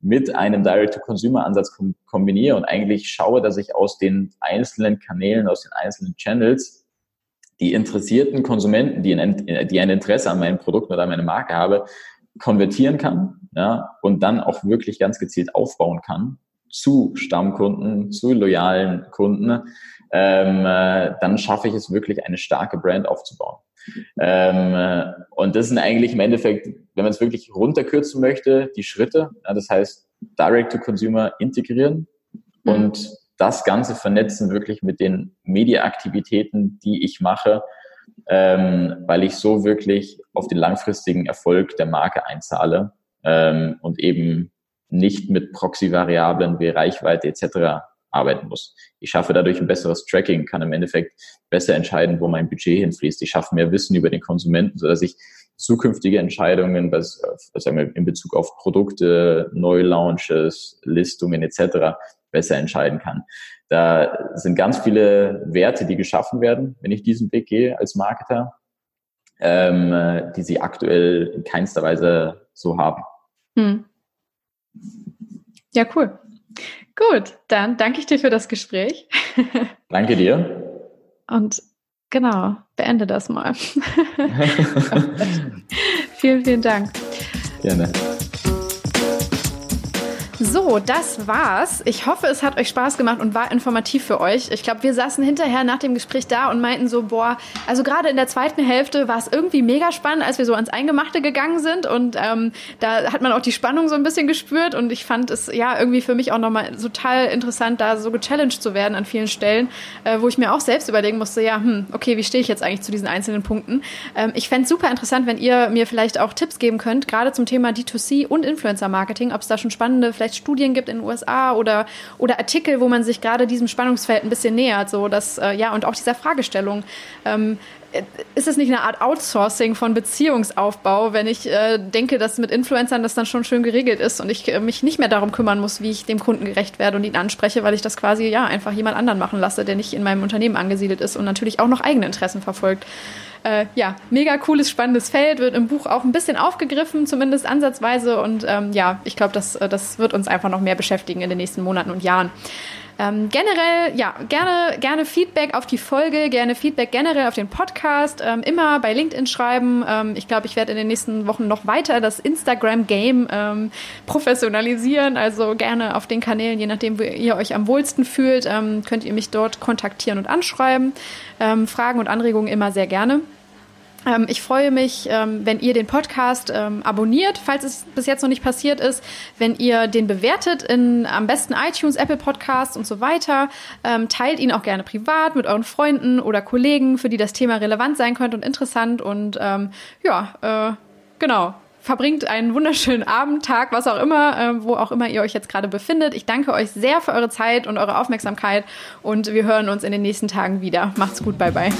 Speaker 2: mit einem Direct-to-Consumer-Ansatz kombiniere und eigentlich schaue, dass ich aus den einzelnen Kanälen, aus den einzelnen Channels die interessierten Konsumenten, die ein, die ein Interesse an meinem Produkt oder an meiner Marke habe, konvertieren kann ja, und dann auch wirklich ganz gezielt aufbauen kann zu Stammkunden, zu loyalen Kunden, ähm, äh, dann schaffe ich es wirklich, eine starke Brand aufzubauen. Ähm, äh, und das sind eigentlich im Endeffekt, wenn man es wirklich runterkürzen möchte, die Schritte. Ja, das heißt, Direct-to-Consumer integrieren mhm. und das Ganze vernetzen wirklich mit den Mediaaktivitäten, die ich mache, ähm, weil ich so wirklich auf den langfristigen Erfolg der Marke einzahle ähm, und eben nicht mit Proxy-Variablen wie Reichweite etc arbeiten muss. Ich schaffe dadurch ein besseres Tracking, kann im Endeffekt besser entscheiden, wo mein Budget hinfließt. Ich schaffe mehr Wissen über den Konsumenten, sodass ich zukünftige Entscheidungen was, sagen wir, in Bezug auf Produkte, Neulaunches, Listungen etc. besser entscheiden kann. Da sind ganz viele Werte, die geschaffen werden, wenn ich diesen Weg gehe als Marketer, ähm, die sie aktuell in keinster Weise so haben. Hm.
Speaker 1: Ja, cool. Gut, dann danke ich dir für das Gespräch.
Speaker 2: Danke dir.
Speaker 1: Und genau, beende das mal. vielen, vielen Dank.
Speaker 2: Gerne.
Speaker 1: So, das war's. Ich hoffe, es hat euch Spaß gemacht und war informativ für euch. Ich glaube, wir saßen hinterher nach dem Gespräch da und meinten so, boah, also gerade in der zweiten Hälfte war es irgendwie mega spannend, als wir so ans Eingemachte gegangen sind und ähm, da hat man auch die Spannung so ein bisschen gespürt und ich fand es ja irgendwie für mich auch nochmal total interessant, da so gechallenged zu werden an vielen Stellen, äh, wo ich mir auch selbst überlegen musste, ja, hm, okay, wie stehe ich jetzt eigentlich zu diesen einzelnen Punkten? Ähm, ich fände es super interessant, wenn ihr mir vielleicht auch Tipps geben könnt, gerade zum Thema D2C und Influencer-Marketing, ob es da schon spannende, vielleicht vielleicht Studien gibt in den USA oder, oder Artikel, wo man sich gerade diesem Spannungsfeld ein bisschen nähert. So, dass, äh, ja, und auch dieser Fragestellung. Ähm, ist es nicht eine Art Outsourcing von Beziehungsaufbau, wenn ich äh, denke, dass mit Influencern das dann schon schön geregelt ist und ich äh, mich nicht mehr darum kümmern muss, wie ich dem Kunden gerecht werde und ihn anspreche, weil ich das quasi ja einfach jemand anderen machen lasse, der nicht in meinem Unternehmen angesiedelt ist und natürlich auch noch eigene Interessen verfolgt. Äh, ja, mega cooles, spannendes Feld, wird im Buch auch ein bisschen aufgegriffen, zumindest ansatzweise. Und ähm, ja, ich glaube, das, äh, das wird uns einfach noch mehr beschäftigen in den nächsten Monaten und Jahren. Ähm, generell, ja, gerne, gerne Feedback auf die Folge, gerne Feedback generell auf den Podcast. Ähm, immer bei LinkedIn schreiben. Ähm, ich glaube, ich werde in den nächsten Wochen noch weiter das Instagram-Game ähm, professionalisieren. Also gerne auf den Kanälen, je nachdem, wo ihr euch am wohlsten fühlt, ähm, könnt ihr mich dort kontaktieren und anschreiben. Ähm, Fragen und Anregungen immer sehr gerne. Ähm, ich freue mich, ähm, wenn ihr den Podcast ähm, abonniert, falls es bis jetzt noch nicht passiert ist, wenn ihr den bewertet in am besten iTunes, Apple Podcasts und so weiter. teilt ihn auch gerne privat mit euren Freunden oder Kollegen, für die das Thema relevant sein könnte und interessant. Und ja, äh, genau verbringt einen wunderschönen Abend, Tag, was auch immer, äh, wo auch immer ihr euch jetzt gerade befindet. Ich danke euch sehr für eure Zeit und eure Aufmerksamkeit und wir hören uns in den nächsten Tagen wieder. Macht's gut, bye bye.